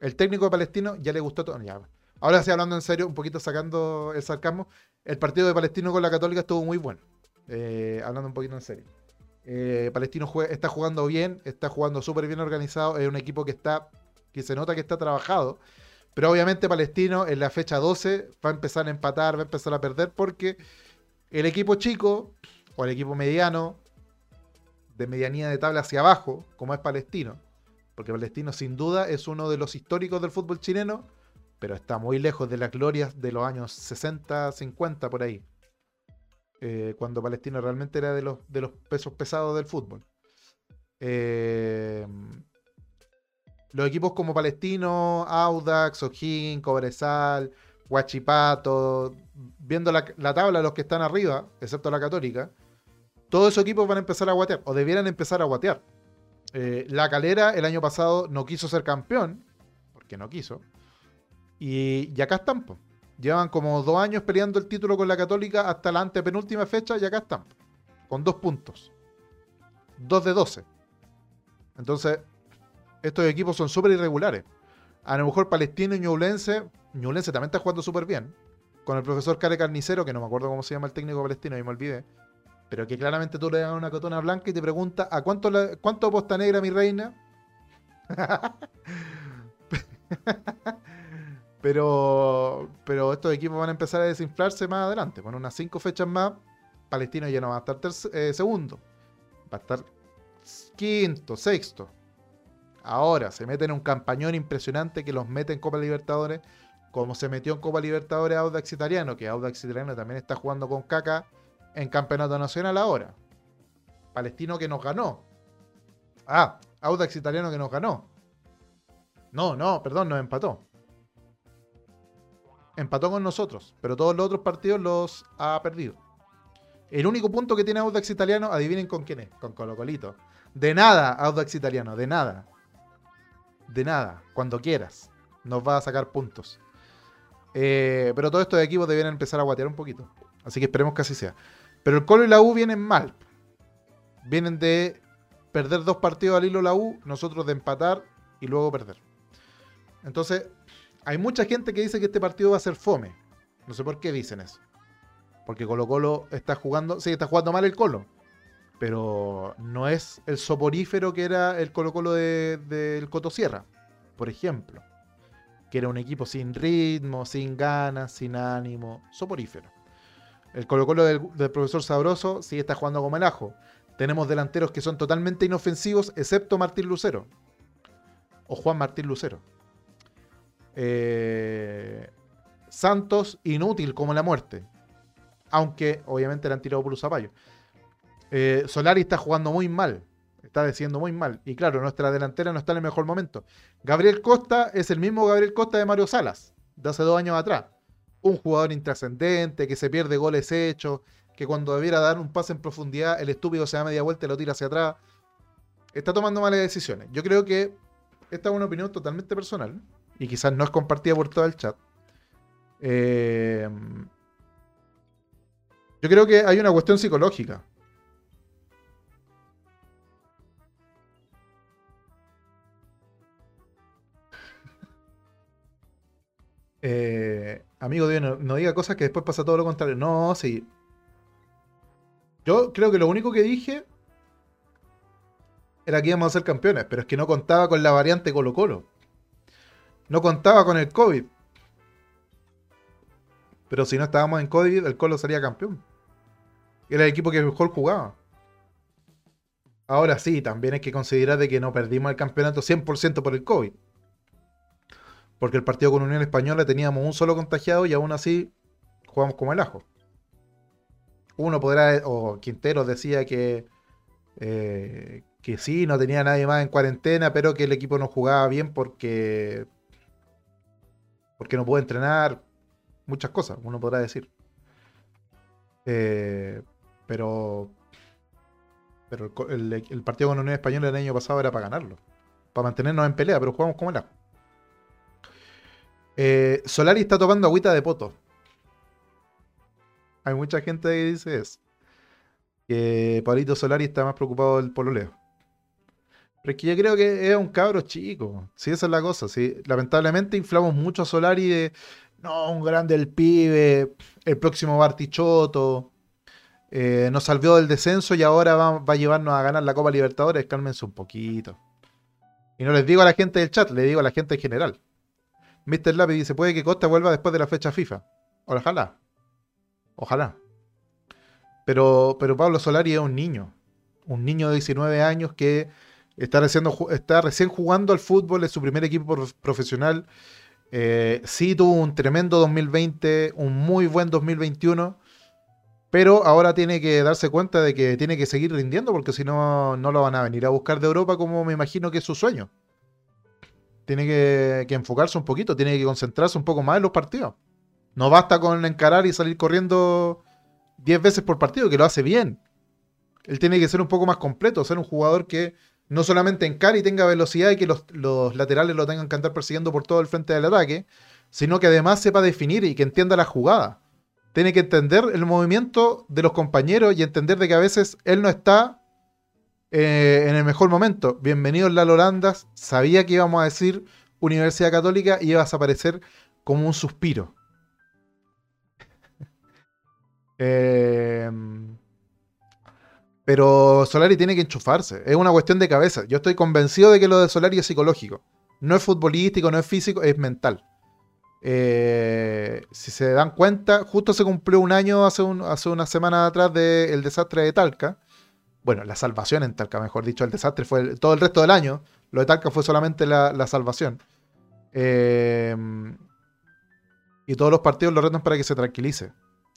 El técnico de Palestino ya le gustó todo. Ahora sí, hablando en serio, un poquito sacando el sarcasmo, el partido de Palestino con la Católica estuvo muy bueno. Eh, hablando un poquito en serio. Eh, Palestino está jugando bien, está jugando súper bien organizado. Es un equipo que está, que se nota que está trabajado. Pero obviamente Palestino en la fecha 12 va a empezar a empatar, va a empezar a perder porque el equipo chico o el equipo mediano, de medianía de tabla hacia abajo, como es Palestino, porque Palestino sin duda es uno de los históricos del fútbol chileno, pero está muy lejos de las glorias de los años 60, 50 por ahí. Eh, cuando Palestino realmente era de los, de los pesos pesados del fútbol. Eh, los equipos como Palestino, Audax, O'Higgins, Cobresal, Huachipato, viendo la, tabla de los que están arriba, excepto la Católica, todos esos equipos van a empezar a guatear, o debieran empezar a guatear. Eh, la Calera el año pasado no quiso ser campeón, porque no quiso, y, acá están, llevan como dos años peleando el título con la Católica hasta la antepenúltima fecha, y acá están, con dos puntos, dos de doce. Entonces, estos equipos son súper irregulares. A lo mejor Palestino y Ñublense, Ñublense también está jugando súper bien. Con el profesor Care Carnicero, que no me acuerdo cómo se llama el técnico palestino, y me olvidé. Pero que claramente tú le das una cotona blanca y te pregunta, ¿a cuánto, cuánto posta negra, mi reina? pero, pero estos equipos van a empezar a desinflarse más adelante. Con unas cinco fechas más, Palestino ya no va a estar eh, segundo. Va a estar quinto, sexto. Ahora se mete en un campañón impresionante que los mete en Copa Libertadores, como se metió en Copa Libertadores Audax Italiano, que Audax Italiano también está jugando con caca en Campeonato Nacional ahora. Palestino que nos ganó. Ah, Audax Italiano que nos ganó. No, no, perdón, nos empató. Empató con nosotros, pero todos los otros partidos los ha perdido. El único punto que tiene Audax Italiano, adivinen con quién es, con Colo Colito. De nada, Audax Italiano, de nada de nada, cuando quieras. Nos va a sacar puntos. Eh, pero todos estos equipos deben empezar a guatear un poquito. Así que esperemos que así sea. Pero el Colo y la U vienen mal. Vienen de perder dos partidos al hilo la U, nosotros de empatar y luego perder. Entonces, hay mucha gente que dice que este partido va a ser fome. No sé por qué dicen eso. Porque Colo Colo está jugando, sí, está jugando mal el Colo pero no es el soporífero que era el Colo Colo del de, Cotosierra, por ejemplo, que era un equipo sin ritmo, sin ganas, sin ánimo, soporífero. El Colo Colo del, profesor Sabroso sí está jugando como el ajo. Tenemos delanteros que son totalmente inofensivos, excepto Martín Lucero. O Juan Martín Lucero. Eh, Santos, inútil como la muerte. Aunque obviamente le han tirado por los zapallos. Eh, Solari está jugando muy mal. Está diciendo muy mal. Y claro, nuestra delantera no está en el mejor momento. Gabriel Costa es el mismo Gabriel Costa de Mario Salas, de hace dos años atrás. Un jugador intrascendente, que se pierde goles hechos, que cuando debiera dar un pase en profundidad, el estúpido se da media vuelta y lo tira hacia atrás. Está tomando malas decisiones. Yo creo que esta es una opinión totalmente personal y quizás no es compartida por todo el chat. Eh, yo creo que hay una cuestión psicológica. Eh, amigo Dios, no, diga cosas que después pasa todo lo contrario. No, sí. Yo creo que lo único que dije era que íbamos a ser campeones, pero es que no contaba con la variante Colo Colo. No contaba con el COVID. Pero si no estábamos en COVID, el Colo sería campeón. Era el equipo que mejor jugaba. Ahora sí, también hay que considerar de que no perdimos el campeonato 100% por el COVID porque el partido con Unión Española teníamos un solo contagiado y aún así jugamos como el ajo. Uno podrá, o Quintero decía que, eh, que sí, no tenía nadie más en cuarentena, pero que el equipo no jugaba bien porque, porque no puede entrenar, muchas cosas, uno podrá decir. Eh, pero pero el, partido con Unión Española el año pasado era para ganarlo, para mantenernos en pelea, pero jugamos como ajo. Eh, Solari está tomando agüita de poto. Hay mucha gente que dice eso. Que Pablito Solari está más preocupado del pololeo. Pero es que yo creo que es un cabro chico. Sí, esa es la cosa. Sí. Lamentablemente inflamos mucho a Solari de. No, un grande el pibe. El próximo Bartichotto. Eh, nos salvió del descenso y ahora va, a llevarnos a ganar la Copa Libertadores. Cálmense un poquito. Y no les digo a la gente del chat, le digo a la gente en general. Mr. Lápiz dice: Puede que Costa vuelva después de la fecha FIFA. Ojalá. Ojalá. Pero, pero Pablo Solari es un niño. Un niño de 19 años que está recién, está recién jugando al fútbol, es su primer equipo profesional. Eh, sí tuvo un tremendo 2020, un muy buen 2021. Pero ahora tiene que darse cuenta de que tiene que seguir rindiendo porque si no, no lo van a venir a buscar de Europa como me imagino que es su sueño. Tiene que, que enfocarse un poquito, tiene que concentrarse un poco más en los partidos. No basta con encarar y salir corriendo 10 veces por partido, que lo hace bien. Él tiene que ser un poco más completo, ser un jugador que no solamente encare y tenga velocidad y que los, laterales lo tengan que andar persiguiendo por todo el frente del ataque, sino que además sepa definir y que entienda la jugada. Tiene que entender el movimiento de los compañeros y entender de que a veces él no está eh, en el mejor momento. Bienvenido Lalo Landas. Sabía que íbamos a decir Universidad Católica y ibas a aparecer como un suspiro. Em, pero Solari tiene que enchufarse. Es una cuestión de cabeza. Yo estoy convencido de que lo de Solari es psicológico. No es futbolístico, no es físico, es mental. Eh, si se dan cuenta, justo se cumplió un año hace, hace una semana atrás del desastre de Talca. Bueno, la salvación en Talca, mejor dicho. El desastre fue todo el resto del año. Lo de Talca fue solamente la, salvación. Em, y todos los partidos lo retan para que se tranquilice.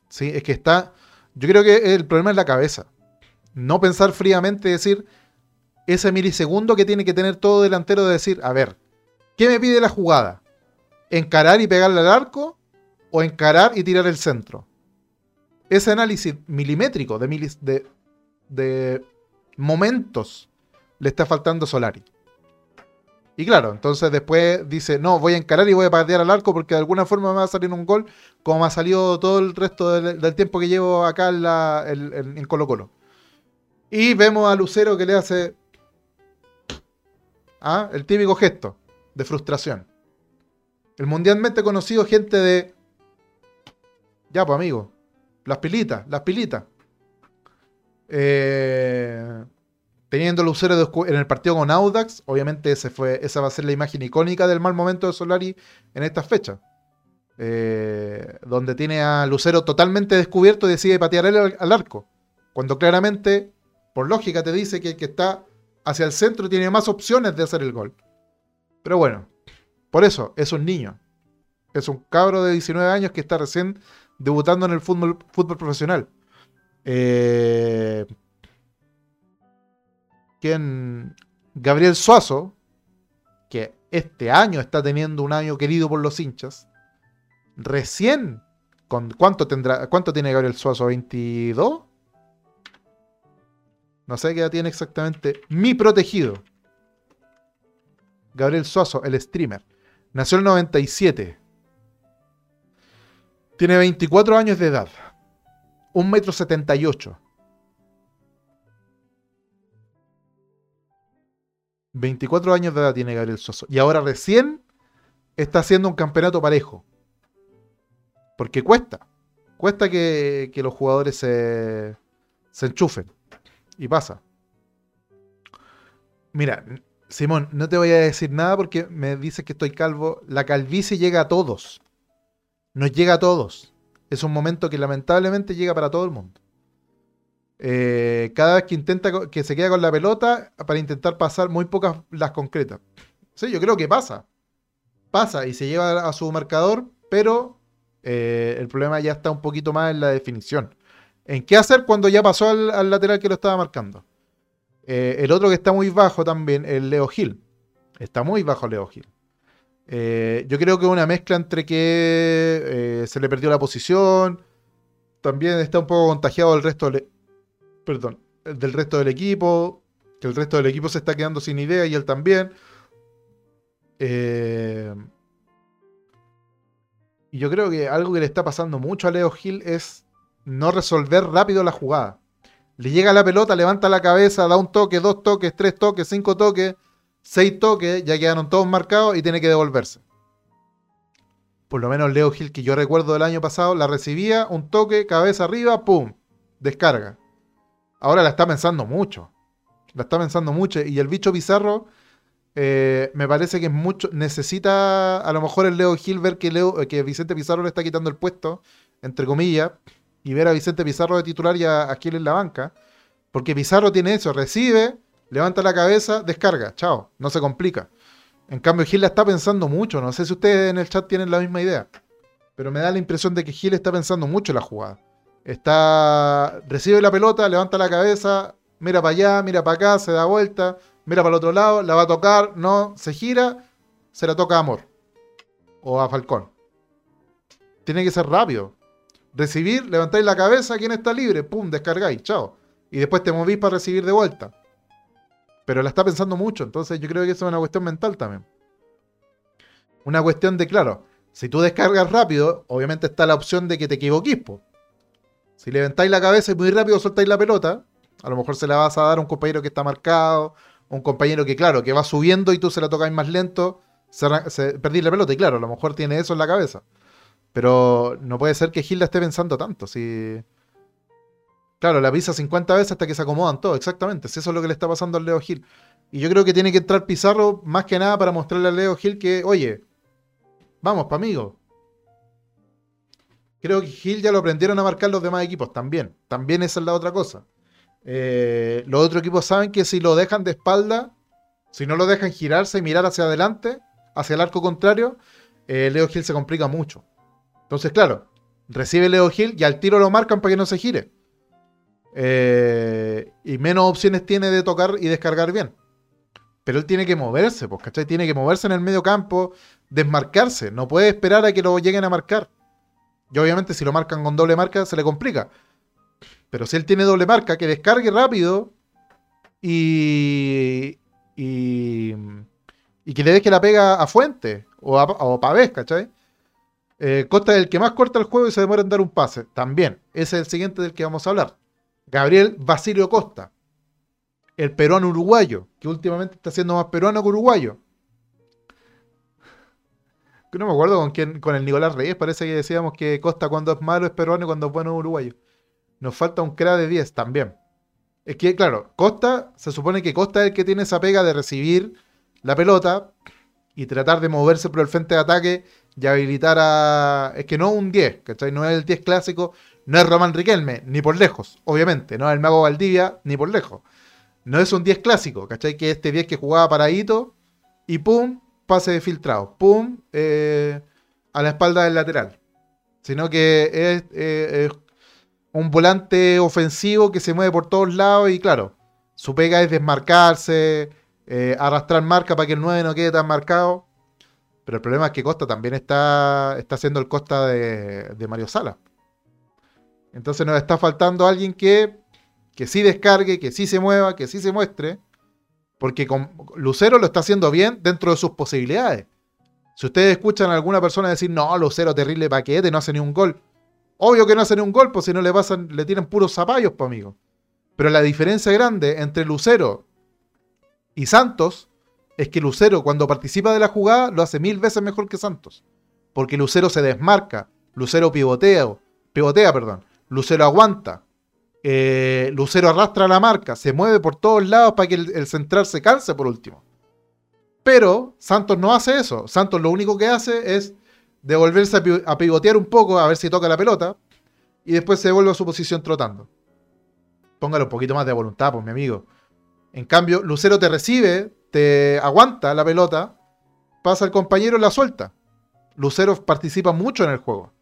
¿sí? Es que está. Yo creo que el problema es la cabeza. No pensar fríamente, decir ese milisegundo que tiene que tener todo delantero de decir, a ver, ¿qué me pide la jugada? ¿Encarar y pegarle al arco? ¿O encarar y tirar el centro? Ese análisis milimétrico de, de, de momentos le está faltando Solari. Y claro, entonces después dice, no, voy a encarar y voy a patear al arco porque de alguna forma me va a salir un gol, como me ha salido todo el resto del, tiempo que llevo acá en, Colo Colo. Y vemos a Lucero que le hace ¿ah? el típico gesto de frustración. El mundialmente conocido gente de... Ya, pues amigo, las pilitas, las pilitas. Eh, teniendo Lucero en el partido con Audax, obviamente ese fue, esa va a ser la imagen icónica del mal momento de Solari en estas fechas. Eh, donde tiene a Lucero totalmente descubierto y decide patear al, arco. Cuando claramente, por lógica, te dice que el que está hacia el centro tiene más opciones de hacer el gol. Pero bueno, por eso es un niño. Es un cabro de 19 años que está recién debutando en el fútbol, profesional. Eh, Gabriel Suazo, que este año está teniendo un año querido por los hinchas, recién, con ¿cuánto tendrá? ¿Cuánto tiene Gabriel Suazo? ¿22? No sé qué edad tiene exactamente. Mi protegido. Gabriel Suazo, el streamer. Nació en el 97. Tiene 24 años de edad. 1,78 metro 78. 24 años de edad tiene Gabriel Soso. Y ahora recién está haciendo un campeonato parejo. Porque cuesta. Cuesta que, los jugadores se enchufen. Y pasa. Mira, Simón, no te voy a decir nada porque me dices que estoy calvo. La calvicie llega a todos. Nos llega a todos. Es un momento que lamentablemente llega para todo el mundo. Eh, cada vez que intenta que se queda con la pelota para intentar pasar muy pocas las concretas. Sí, yo creo que pasa. Pasa y se lleva a su marcador, pero eh, el problema ya está un poquito más en la definición. ¿En qué hacer cuando ya pasó al, lateral que lo estaba marcando? Eh, el otro que está muy bajo también, el Leo Gil. Está muy bajo Leo Gil. yo creo que una mezcla entre que se le perdió la posición, también está un poco contagiado el resto de, perdón, del resto del equipo, que el resto del equipo se está quedando sin idea y él también. Eh, y yo creo que algo que le está pasando mucho a Leo Gil es no resolver rápido la jugada. Le llega la pelota, levanta la cabeza, da un toque, dos toques, tres toques, cinco toques, seis toques, ya quedaron todos marcados y tiene que devolverse. Por lo menos Leo Gil, que yo recuerdo del año pasado, la recibía, un toque, cabeza arriba, ¡pum! Descarga. Ahora la está pensando mucho. La está pensando mucho. Y el bicho Pizarro, eh, me parece que es mucho. Necesita a lo mejor el Leo Gil ver que, Leo, que Vicente Pizarro le está quitando el puesto, entre comillas, y ver a Vicente Pizarro de titular y a, a Gil en la banca. Porque Pizarro tiene eso, recibe, levanta la cabeza, descarga, chao, no se complica. En cambio, Gil la está pensando mucho. No sé si ustedes en el chat tienen la misma idea. Pero me da la impresión de que Gil está pensando mucho la jugada. Está. Recibe la pelota, levanta la cabeza, mira para allá, mira para acá, se da vuelta, mira para el otro lado, la va a tocar, no, se gira, se la toca a Amor. O a Falcón. Tiene que ser rápido. Recibir, levantáis la cabeza, ¿quién está libre? Pum, descargáis, chao. Y después te movís para recibir de vuelta. Pero la está pensando mucho, entonces yo creo que eso es una cuestión mental también. Una cuestión de, claro, si tú descargas rápido, obviamente está la opción de que te equivoquís. Po. Si levantáis la cabeza y muy rápido soltáis la pelota, a lo mejor se la vas a dar a un compañero que está marcado, un compañero que, claro, que va subiendo y tú se la tocáis más lento, se, se, perdís la pelota. Y claro, a lo mejor tiene eso en la cabeza. Pero no puede ser que Gilda esté pensando tanto. Si Claro, la pisa 50 veces hasta que se acomodan todos, exactamente. Si eso es lo que le está pasando al Leo Gil. Y yo creo que tiene que entrar Pizarro más que nada para mostrarle al Leo Gil que, oye, vamos, pa' amigo. Creo que Gil ya lo aprendieron a marcar los demás equipos también. También esa es la otra cosa. Eh, los otros equipos saben que si lo dejan de espalda, si no lo dejan girarse y mirar hacia adelante, hacia el arco contrario, eh, Leo Gil se complica mucho. Entonces, claro, recibe Leo Gil y al tiro lo marcan para que no se gire. Eh, y menos opciones tiene de tocar y descargar bien. Pero él tiene que moverse, pues, ¿cachai? Tiene que moverse en el medio campo, desmarcarse. No puede esperar a que lo lleguen a marcar. Y obviamente si lo marcan con doble marca se le complica. Pero si él tiene doble marca, que descargue rápido y, y, y que le deje la pega a Fuente o a, o Pavés, ¿cachai? Eh, Costa es el que más corta el juego y se demora en dar un pase. También. Ese es el siguiente del que vamos a hablar. Gabriel Basilio Costa, el peruano uruguayo, que últimamente está siendo más peruano que uruguayo. No me acuerdo con quién, con el Nicolás Reyes, parece que decíamos que Costa cuando es malo es peruano y cuando es bueno es uruguayo. Nos falta un cra de 10 también. Es que, claro, Costa, se supone que Costa es el que tiene esa pega de recibir la pelota y tratar de moverse por el frente de ataque y habilitar a. Es que no un 10, ¿cachai? No es el 10 clásico, no es Román Riquelme, ni por lejos, obviamente. No es el Mago Valdivia, ni por lejos. No es un 10 clásico, ¿cachai? Que este 10 que jugaba paradito y pum, pase de filtrado. Pum, eh, a la espalda del lateral. Sino que es, eh, es, un volante ofensivo que se mueve por todos lados y claro, su pega es desmarcarse, eh, arrastrar marca para que el 9 no quede tan marcado. Pero el problema es que Costa también está, está el Costa de, Mario Sala. Entonces nos está faltando alguien que, que sí descargue, que sí se mueva, que sí se muestre. Porque con Lucero lo está haciendo bien dentro de sus posibilidades. Si ustedes escuchan a alguna persona decir, no, Lucero, terrible paquete, no hace ni un gol. Obvio que no hace ni un gol, pues si no le pasan, le tienen puros zapallos, pues amigo. Pero la diferencia grande entre Lucero y Santos es que Lucero, cuando participa de la jugada, lo hace mil veces mejor que Santos. Porque Lucero se desmarca, Lucero pivotea, pivotea, perdón. Lucero aguanta. Eh, Lucero arrastra la marca, se mueve por todos lados para que el, central se canse por último. Pero Santos no hace eso. Santos lo único que hace es devolverse a, a pivotear un poco a ver si toca la pelota y después se devuelve a su posición trotando. Póngale un poquito más de voluntad, pues mi amigo. En cambio, Lucero te recibe, aguanta la pelota, pasa el compañero y la suelta. Lucero participa mucho en el juego.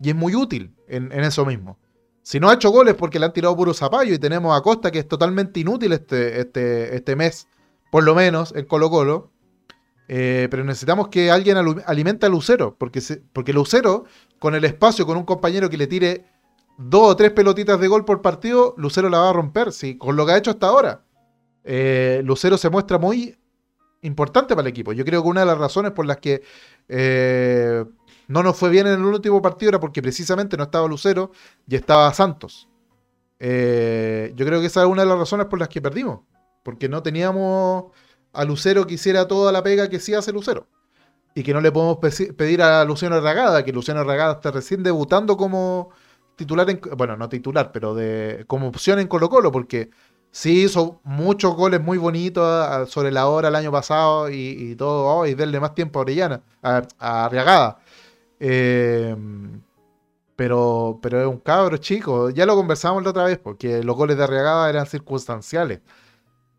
Y es muy útil en, eso mismo. Si no ha hecho goles porque le han tirado puro zapallo y tenemos a Costa que es totalmente inútil este, este, este mes, por lo menos en Colo Colo. Eh, pero necesitamos que alguien alimente a Lucero, porque, porque Lucero, con el espacio, con un compañero que le tire dos o tres pelotitas de gol por partido, Lucero la va a romper, sí, con lo que ha hecho hasta ahora. Eh, Lucero se muestra muy importante para el equipo. Yo creo que una de las razones por las que eh, no nos fue bien en el último partido era porque precisamente no estaba Lucero y estaba Santos. Eh, yo creo que esa es una de las razones por las que perdimos. Porque no teníamos a Lucero que hiciera toda la pega que sí hace Lucero. Y que no le podemos pedir a Luciano Ragada, que Luciano Ragada está recién debutando como titular, en, bueno, no titular, pero de, como opción en Colo Colo, porque sí hizo muchos goles muy bonitos sobre la hora el año pasado y, todo, oh, y darle más tiempo a Orellana, a, Arriagada. Eh, pero, pero es un cabro chico. Ya lo conversamos la otra vez, porque los goles de Arriagada eran circunstanciales.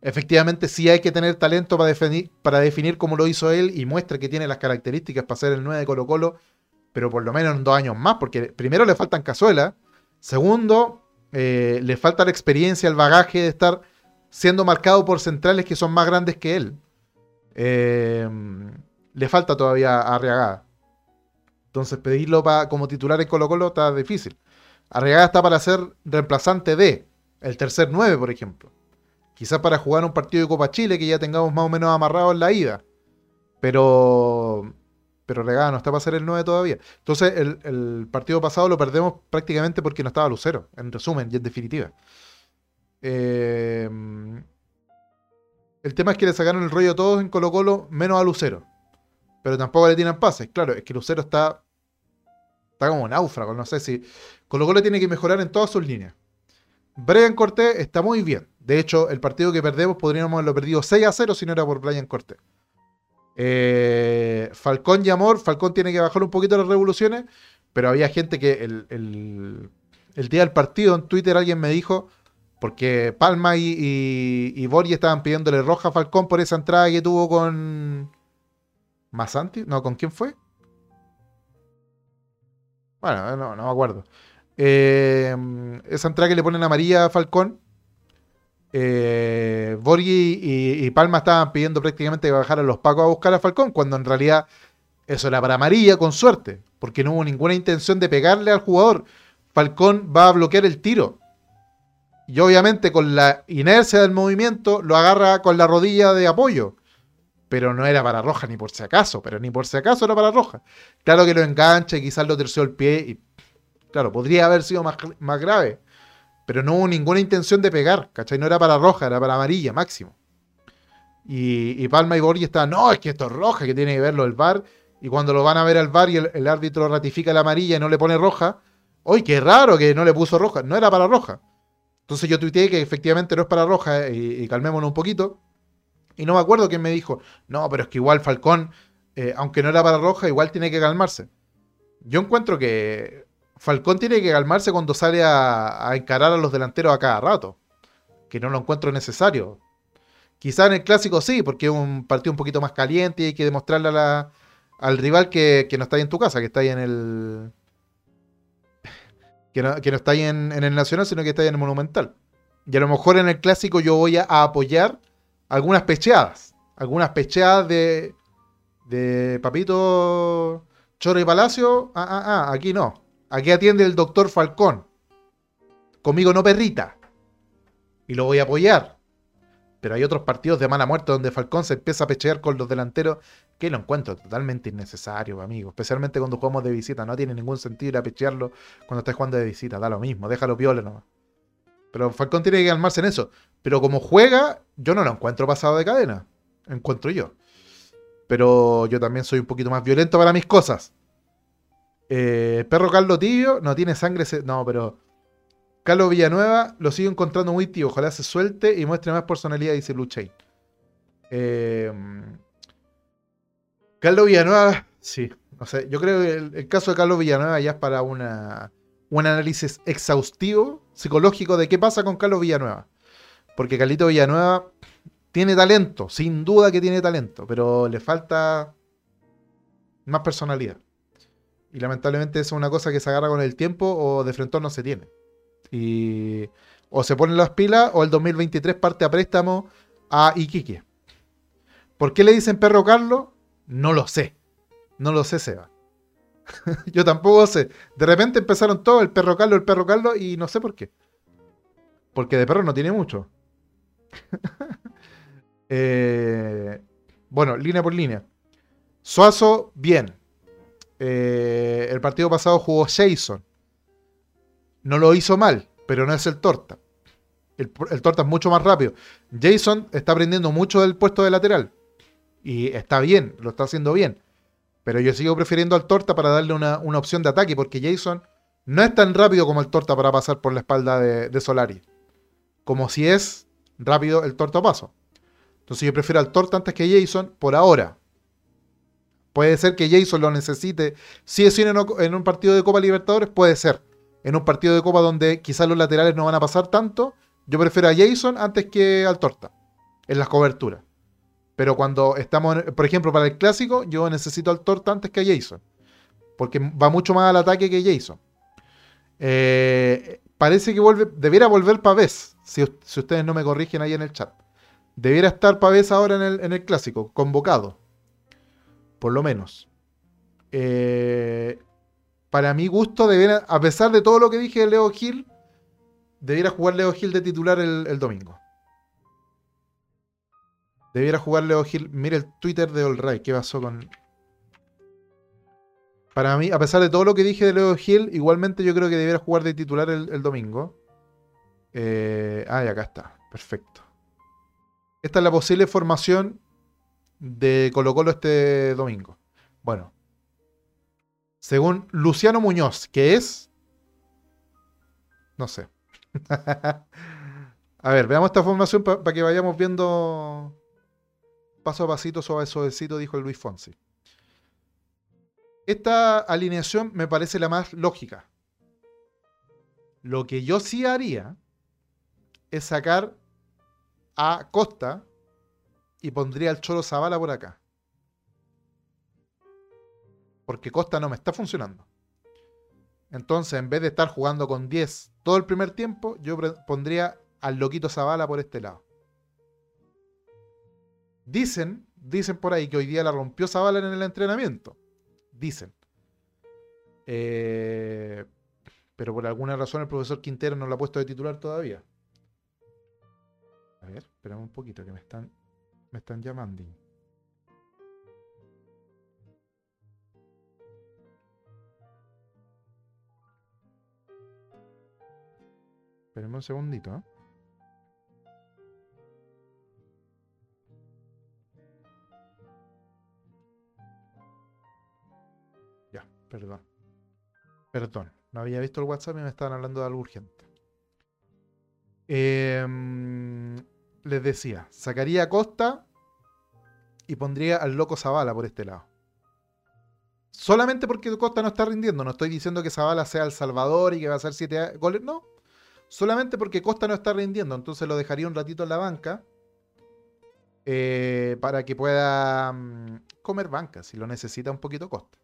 Efectivamente, sí hay que tener talento para definir, para definir cómo lo hizo él y muestra que tiene las características para ser el 9 de Colo Colo, pero por lo menos en dos años más, porque primero le faltan cazuelas, segundo, eh, le falta la experiencia, el bagaje de estar siendo marcado por centrales que son más grandes que él. Eh, le falta todavía a Arriagada. Entonces pedirlo como titular en Colo Colo está difícil. Arriagada está para ser reemplazante de el tercer 9, por ejemplo. Quizás para jugar un partido de Copa Chile que ya tengamos más o menos amarrado en la ida. Pero pero Arriagada no está para ser el 9 todavía. Entonces, el, partido pasado lo perdemos prácticamente porque no estaba Lucero, en resumen y en definitiva. Eh, el tema es que le sacaron el rollo a todos en Colo Colo, menos a Lucero pero tampoco le tienen pases. Claro, es que Lucero está, está como náufrago, no sé si. Con lo cual le tiene que mejorar en todas sus líneas. Brian Cortés está muy bien. De hecho, el partido que perdemos podríamos haberlo perdido 6 a 0 si no era por Brian Cortés. Eh, Falcón y Amor, Falcón tiene que bajar un poquito las revoluciones, pero había gente que el, día del partido en Twitter alguien me dijo, porque Palma y, y, estaban pidiéndole roja a Falcón por esa entrada que tuvo con, ¿Masanti? No, ¿con quién fue? Bueno, no, no me acuerdo. Eh, esa entrada que le ponen a María Falcón. Eh, y, Palma estaban pidiendo prácticamente que bajaran los pacos a buscar a Falcón, cuando en realidad eso era para María con suerte, porque no hubo ninguna intención de pegarle al jugador. Falcón va a bloquear el tiro. Y obviamente con la inercia del movimiento lo agarra con la rodilla de apoyo pero no era para roja ni por si acaso, pero ni por si acaso era para roja. Claro que lo engancha y quizás lo terció el pie y claro, podría haber sido más, más grave, pero no hubo ninguna intención de pegar, ¿cachai? No era para roja, era para amarilla máximo. Y, Palma y Borgi estaban, no, es que esto es roja, que tiene que verlo el VAR. Y cuando lo van a ver al VAR y el, árbitro ratifica la amarilla y no le pone roja, ¡Uy, qué raro que no le puso roja! No era para roja. Entonces yo tuiteé que efectivamente no es para roja eh, y calmémonos un poquito. Y no me acuerdo quién me dijo, no, pero es que igual Falcón, eh, aunque no era para roja, igual tiene que calmarse. Yo encuentro que Falcón tiene que calmarse cuando sale a, encarar a los delanteros a cada rato. Que no lo encuentro necesario. Quizá en el clásico sí, porque es un partido un poquito más caliente y hay que demostrarle al rival que, no está ahí en tu casa, que está ahí en el. Que no, está ahí en, el Nacional, sino que está ahí en el Monumental. Y a lo mejor en el clásico yo voy a apoyar algunas pecheadas. Algunas pecheadas de, de Papito Choro y Palacio. Ah, ah, ah, aquí no. Aquí atiende el doctor Falcón. Conmigo no perrita. Y lo voy a apoyar. Pero hay otros partidos de mala muerte donde Falcón se empieza a pechear con los delanteros que lo encuentro totalmente innecesario, amigo. Especialmente cuando jugamos de visita. No tiene ningún sentido ir a pechearlo cuando estés jugando de visita. Da lo mismo. Déjalo piola nomás. Pero Falcón tiene que calmarse en eso. Pero como juega, yo no lo encuentro pasado de cadena. Encuentro yo. Pero yo también soy un poquito más violento para mis cosas. Eh, perro Carlos Tibio no tiene sangre. No, pero. Carlos Villanueva lo sigo encontrando muy tío. Ojalá se suelte y muestre más personalidad, dice Blue Chain. Eh, Carlos Villanueva, sí. No sé, yo creo que el, caso de Carlos Villanueva ya es para un análisis exhaustivo psicológico de qué pasa con Carlos Villanueva. Porque Carlito Villanueva tiene talento, sin duda que tiene talento, pero le falta más personalidad. Y lamentablemente eso es una cosa que se agarra con el tiempo o de frente no se tiene. Y o se ponen las pilas o el 2023 parte a préstamo a Iquique. ¿Por qué le dicen perro Carlos? No lo sé. No lo sé, Seba. Yo tampoco sé. De repente empezaron todos, el perro Carlos, el perro Carlos, y no sé por qué. Porque de perro no tiene mucho. Eh, bueno, línea por línea. Suazo, bien. Eh, el partido pasado jugó Jason. No lo hizo mal, pero no es el Torta. El, Torta es mucho más rápido. Jason está aprendiendo mucho del puesto de lateral. Y está bien, lo está haciendo bien. Pero yo sigo prefiriendo al Torta para darle una, una opción de ataque, porque Jason no es tan rápido como el Torta para pasar por la espalda de, de Solari. Como si es rápido el Torta paso. Entonces yo prefiero al Torta antes que Jason por ahora. Puede ser que Jason lo necesite. Si es en un partido de Copa Libertadores, puede ser. En un partido de Copa donde quizás los laterales no van a pasar tanto, yo prefiero a Jason antes que al Torta. En las coberturas. Pero cuando estamos, por ejemplo, para el clásico, yo necesito al Torta antes que a Jason. Porque va mucho más al ataque que Jason. Eh, parece que vuelve, debiera volver Pavés, si, ustedes no me corrigen ahí en el chat. Debiera estar Pavés ahora en el clásico, convocado. Por lo menos. Eh, para mi gusto, a pesar de todo lo que dije de Leo Gil, debiera jugar Leo Gil de titular el, domingo. Debiera jugar Leo Gil. Mire el Twitter de All ¿Qué pasó con.? Para mí, a pesar de todo lo que dije de Leo Gil, igualmente yo creo que debiera jugar de titular el, el domingo. Eh, ah, y acá está. Perfecto. Esta es la posible formación de Colo Colo este domingo. Bueno. Según Luciano Muñoz, que es... No sé. a ver, veamos esta formación para pa que vayamos viendo paso a pasito, suave, suavecito, dijo Luis Fonsi. Esta alineación me parece la más lógica. Lo que yo sí haría es sacar a Costa y pondría al Cholo Zavala por acá. Porque Costa no me está funcionando. Entonces, en vez de estar jugando con 10 todo el primer tiempo, yo pondría al loquito Zavala por este lado. Dicen, dicen por ahí que hoy día la rompió Zavala en el entrenamiento. Dicen. Eh, pero por alguna razón el profesor Quintero no lo ha puesto de titular todavía. A ver, esperamos un poquito que me están, me están llamando. Esperemos un segundito, ¿eh? Ya, perdón. Perdón, no había visto el WhatsApp y me estaban hablando de algo urgente. Eh, les decía, sacaría a Costa y pondría al loco Zavala por este lado. Solamente porque Costa no está rindiendo. No estoy diciendo que Zavala sea el salvador y que va a hacer 7 goles. No. Solamente porque Costa no está rindiendo. Entonces lo dejaría un ratito en la banca. Eh, para que pueda mm, comer banca. Si lo necesita un poquito Costa.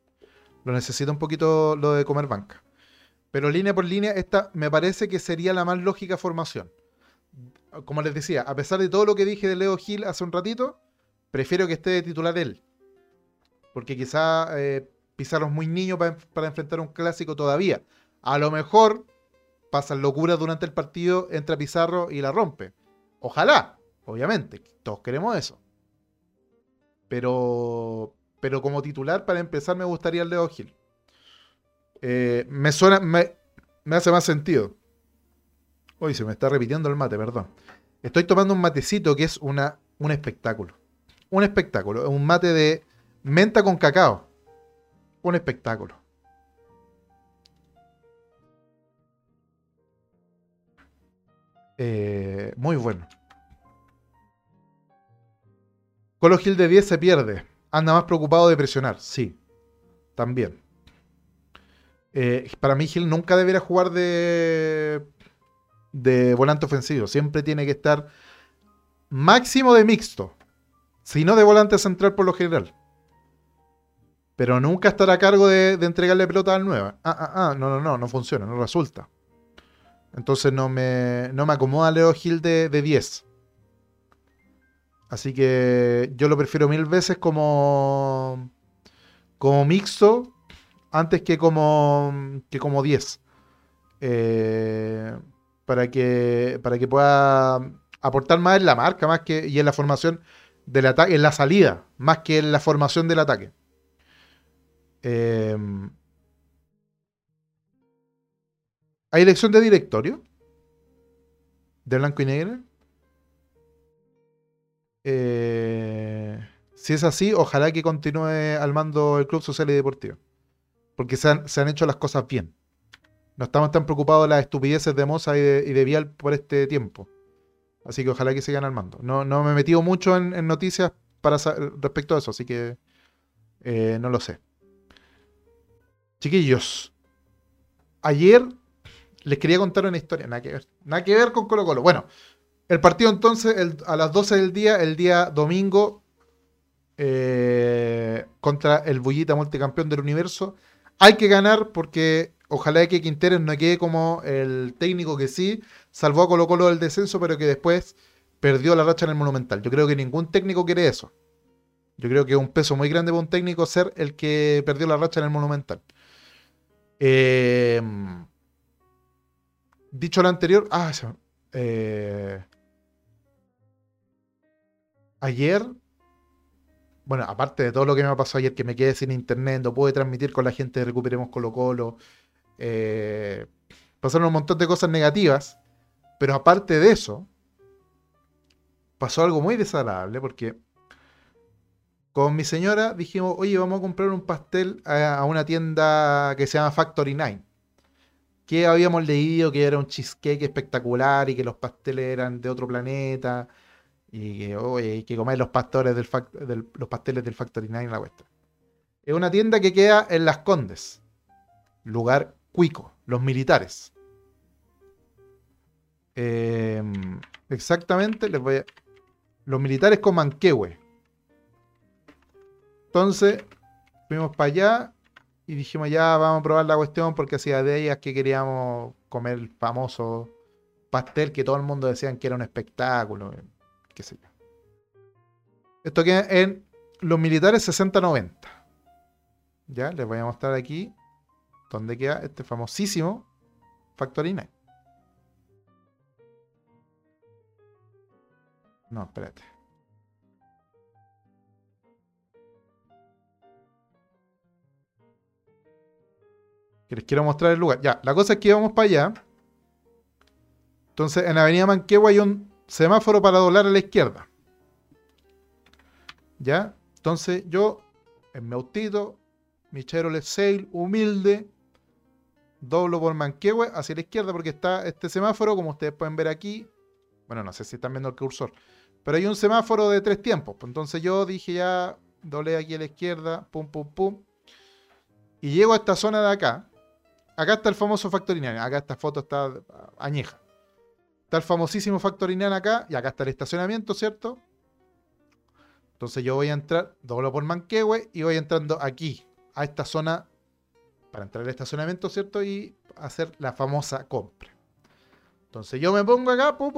Lo necesita un poquito lo de comer banca. Pero línea por línea, esta me parece que sería la más lógica formación como les decía, a pesar de todo lo que dije de Leo Gil hace un ratito, prefiero que esté de titular él. Porque quizá eh, Pizarro es muy niño para, enfrentar un clásico todavía. A lo mejor pasan locuras durante el partido, entra Pizarro y la rompe. Ojalá, obviamente, todos queremos eso. Pero, pero como titular, para empezar, me gustaría el Leo Gil. Eh, me suena, me hace más sentido. Uy, se me está repitiendo el mate, perdón. Estoy tomando un matecito que es una, un espectáculo. Un espectáculo. Un mate de menta con cacao. Un espectáculo. Eh, muy bueno. Colo Gil de 10 se pierde. Anda más preocupado de presionar. Sí. También. Eh, para mí Gil nunca debería jugar de de volante ofensivo. Siempre tiene que estar máximo de mixto. Si no de volante central por lo general. Pero nunca estar a cargo de, entregarle pelota al nueva. Ah, ah, ah, no, no, no, no funciona, no resulta. Entonces no me, no me acomoda Leo Gil de, de 10. Así que yo lo prefiero mil veces como, como mixto antes que como, que como 10. Eh, para que, para que pueda aportar más en la marca más que, y en la formación del ataque, en la salida, más que en la formación del ataque. Em, ¿Hay elección de directorio? ¿De blanco y negro? Eh, si es así, ojalá que continúe al mando el Club Social y Deportivo. Porque se han, hecho las cosas bien. No estamos tan preocupados de las estupideces de Moza y de, Vial por este tiempo. Así que ojalá que sigan al mando. No, me he metido mucho en, noticias para respecto a eso, así que eh, no lo sé. Chiquillos, ayer les quería contar una historia, nada que ver, nada que ver con Colo Colo. Bueno, el partido entonces a las 12 del día, el día domingo, eh, contra el Bullita multicampeón del universo. Hay que ganar porque ojalá que Quinteros no quede como el técnico que sí salvó a Colo Colo del descenso, pero que después perdió la racha en el Monumental. Yo creo que ningún técnico quiere eso. Yo creo que es un peso muy grande para un técnico ser el que perdió la racha en el Monumental. Eh, dicho lo anterior, ah, eh, ayer, bueno, aparte de todo lo que me pasó ayer, que me quedé sin internet, no pude transmitir con la gente de Recuperemos Colo Colo, eh, pasaron un montón de cosas negativas, pero aparte de eso, pasó algo muy desagradable porque con mi señora dijimos, oye, vamos a comprar un pastel a, una tienda que se llama Factory Nine. Que habíamos leído que era un cheesecake espectacular y que los pasteles eran de otro planeta y que, oye, que comer los, pastores del, los pasteles del Factory Nine en la cuesta. Es una tienda que queda en Las Condes, lugar cuico, los militares. Em, exactamente, les voy a... Los militares con Manquehue. Entonces, fuimos para allá y dijimos, ya vamos a probar la cuestión porque hacía de ellas que queríamos comer el famoso pastel que todo el mundo decía que era un espectáculo qué sé yo. Esto queda en los militares 60-90. Ya, les voy a mostrar aquí donde queda este famosísimo Factory 9. No, espérate. Que les quiero mostrar el lugar. Ya, la cosa es que íbamos para allá. Entonces, en la avenida Manquehue hay un semáforo para doblar a la izquierda. ¿Ya? Entonces yo, en mi autito, mi Chevrolet humilde, doblo por Manquehue hacia la izquierda porque está este semáforo, como ustedes pueden ver aquí. Bueno, no sé si están viendo el cursor. Pero hay un semáforo de tres tiempos. Pues entonces yo dije ya, doblé aquí a la izquierda, pum, pum, pum. Y llego a esta zona de acá. Acá está el famoso Factorinal. Acá esta foto está añeja. Está el famosísimo Factorinal acá, y acá está el estacionamiento, ¿cierto? Entonces yo voy a entrar, doblo por Manquehue y voy entrando aquí, a esta zona, para entrar al estacionamiento, ¿cierto? Y hacer la famosa compra. Entonces yo me pongo acá, pum,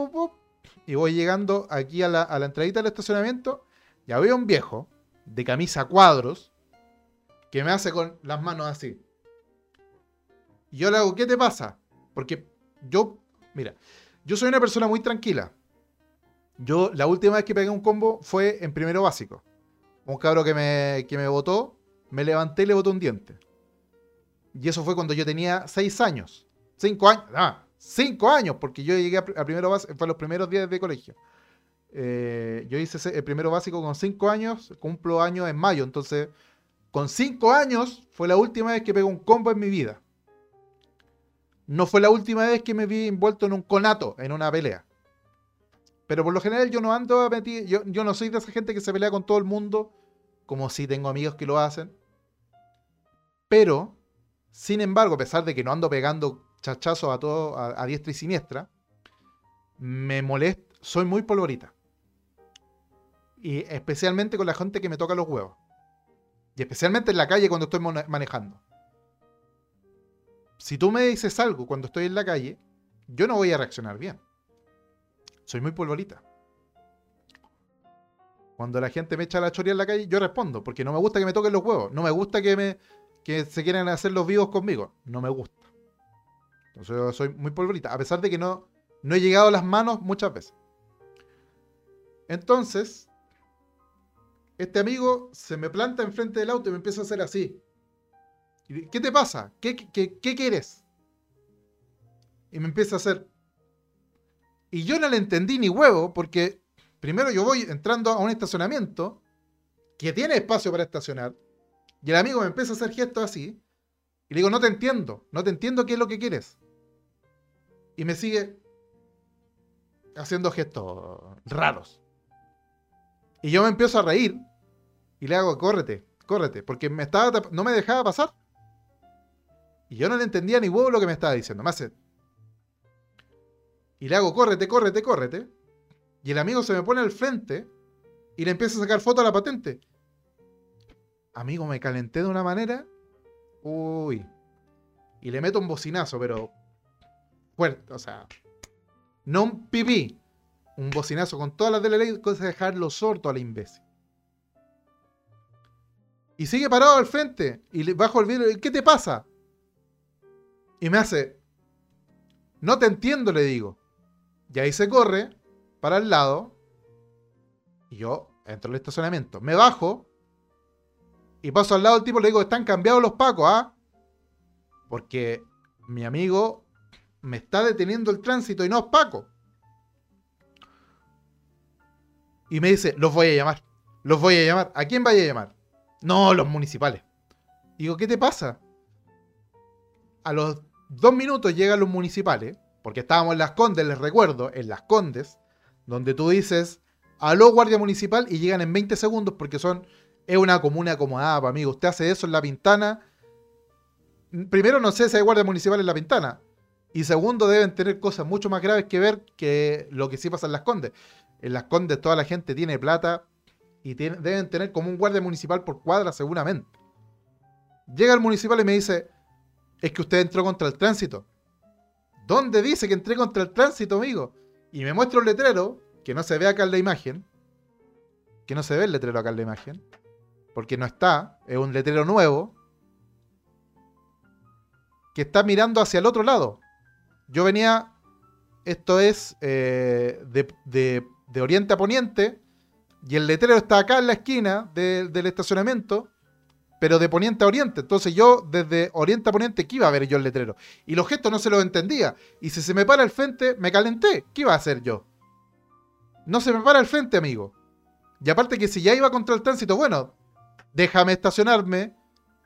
y voy llegando aquí a la, a entradita del estacionamiento, y había un viejo de camisa cuadros que me hace con las manos así. Y yo le hago, ¿qué te pasa? Porque yo, mira, yo soy una persona muy tranquila. Yo, la última vez que pegué un combo fue en primero básico. Un cabro que me, que me botó, me levanté y le botó un diente. Y eso fue cuando yo tenía 6 años. 5 años. Ah, 5 años, porque yo llegué a, primero básico, fue los primeros días de colegio. Eh, yo hice el primero básico con 5 años, cumplo años en mayo. Entonces, con 5 años fue la última vez que pegué un combo en mi vida. No fue la última vez que me vi envuelto en un conato, en una pelea. Pero por lo general yo no ando a meter, yo, yo no soy de esa gente que se pelea con todo el mundo, como si tengo amigos que lo hacen. Pero, sin embargo, a pesar de que no ando pegando chachazos a todo, a, diestra y siniestra, me molesta, soy muy polvorita. Y especialmente con la gente que me toca los huevos. Y especialmente en la calle cuando estoy manejando si tú me dices algo cuando estoy en la calle, yo no voy a reaccionar bien. Soy muy polvorita. Cuando la gente me echa la choría en la calle, yo respondo, porque no me gusta que me toquen los huevos. No me gusta que, me, que se quieran hacer los vivos conmigo. No me gusta. Entonces yo soy muy polvorita, a pesar de que no, no he llegado a las manos muchas veces. Entonces, este amigo se me planta enfrente del auto y me empieza a hacer así. ¿Qué te pasa? ¿Qué, qué, qué quieres? Y me empieza a hacer. Y yo no le entendí ni huevo, porque primero yo voy entrando a un estacionamiento que tiene espacio para estacionar. Y el amigo me empieza a hacer gestos así. Y le digo, no te entiendo, no te entiendo qué es lo que quieres. Y me sigue haciendo gestos raros. Y yo me empiezo a reír y le hago, córrete, córrete, porque me estaba no me dejaba pasar. Y yo no le entendía ni huevo lo que me estaba diciendo. Me hace. Y le hago, córrete, córrete, córrete. Y el amigo se me pone al frente y le empieza a sacar foto a la patente. Amigo, me calenté de una manera. Uy. Y le meto un bocinazo, pero fuerte, o sea, no un pipí, un bocinazo con todas las de la ley, cosa de dejarlo sordo a la imbécil. Y sigue parado al frente y le bajo el vidrio, ¿qué te pasa? Y me hace, no te entiendo, le digo. Y ahí se corre para el lado y yo entro al estacionamiento. Me bajo y paso al lado del tipo, le digo, están cambiados los pacos, ¿ah? Porque mi amigo me está deteniendo el tránsito y no es Paco. Y me dice, los voy a llamar. Los voy a llamar. ¿A quién vaya a llamar? No, los municipales. Digo, ¿qué te pasa? A los dos minutos llegan los municipales, porque estábamos en Las Condes, les recuerdo, en Las Condes, donde tú dices, aló guardia municipal y llegan en 20 segundos porque son, es una comuna acomodada, amigo. Usted hace eso en La Pintana. Primero no sé si hay guardia municipal en La Pintana. Y segundo, deben tener cosas mucho más graves que ver que lo que sí pasa en Las Condes. En Las Condes toda la gente tiene plata y deben tener como un guardia municipal por cuadra seguramente. Llega el municipal y me dice, es que usted entró contra el tránsito. ¿Dónde dice que entré contra el tránsito, amigo? Y me muestra un letrero, que no se ve acá en la imagen, que no se ve el letrero acá en la imagen, porque no está, es un letrero nuevo, que está mirando hacia el otro lado. Yo venía, esto es eh, de, oriente a poniente, y el letrero está acá en la esquina del estacionamiento, pero de poniente a oriente. Entonces yo desde oriente a poniente, ¿qué iba a ver yo el letrero? Y los gestos no se los entendía. Y si se me para el frente, me calenté. ¿Qué iba a hacer yo? No se me para el frente, amigo. Y aparte que si ya iba contra el tránsito, bueno, déjame estacionarme,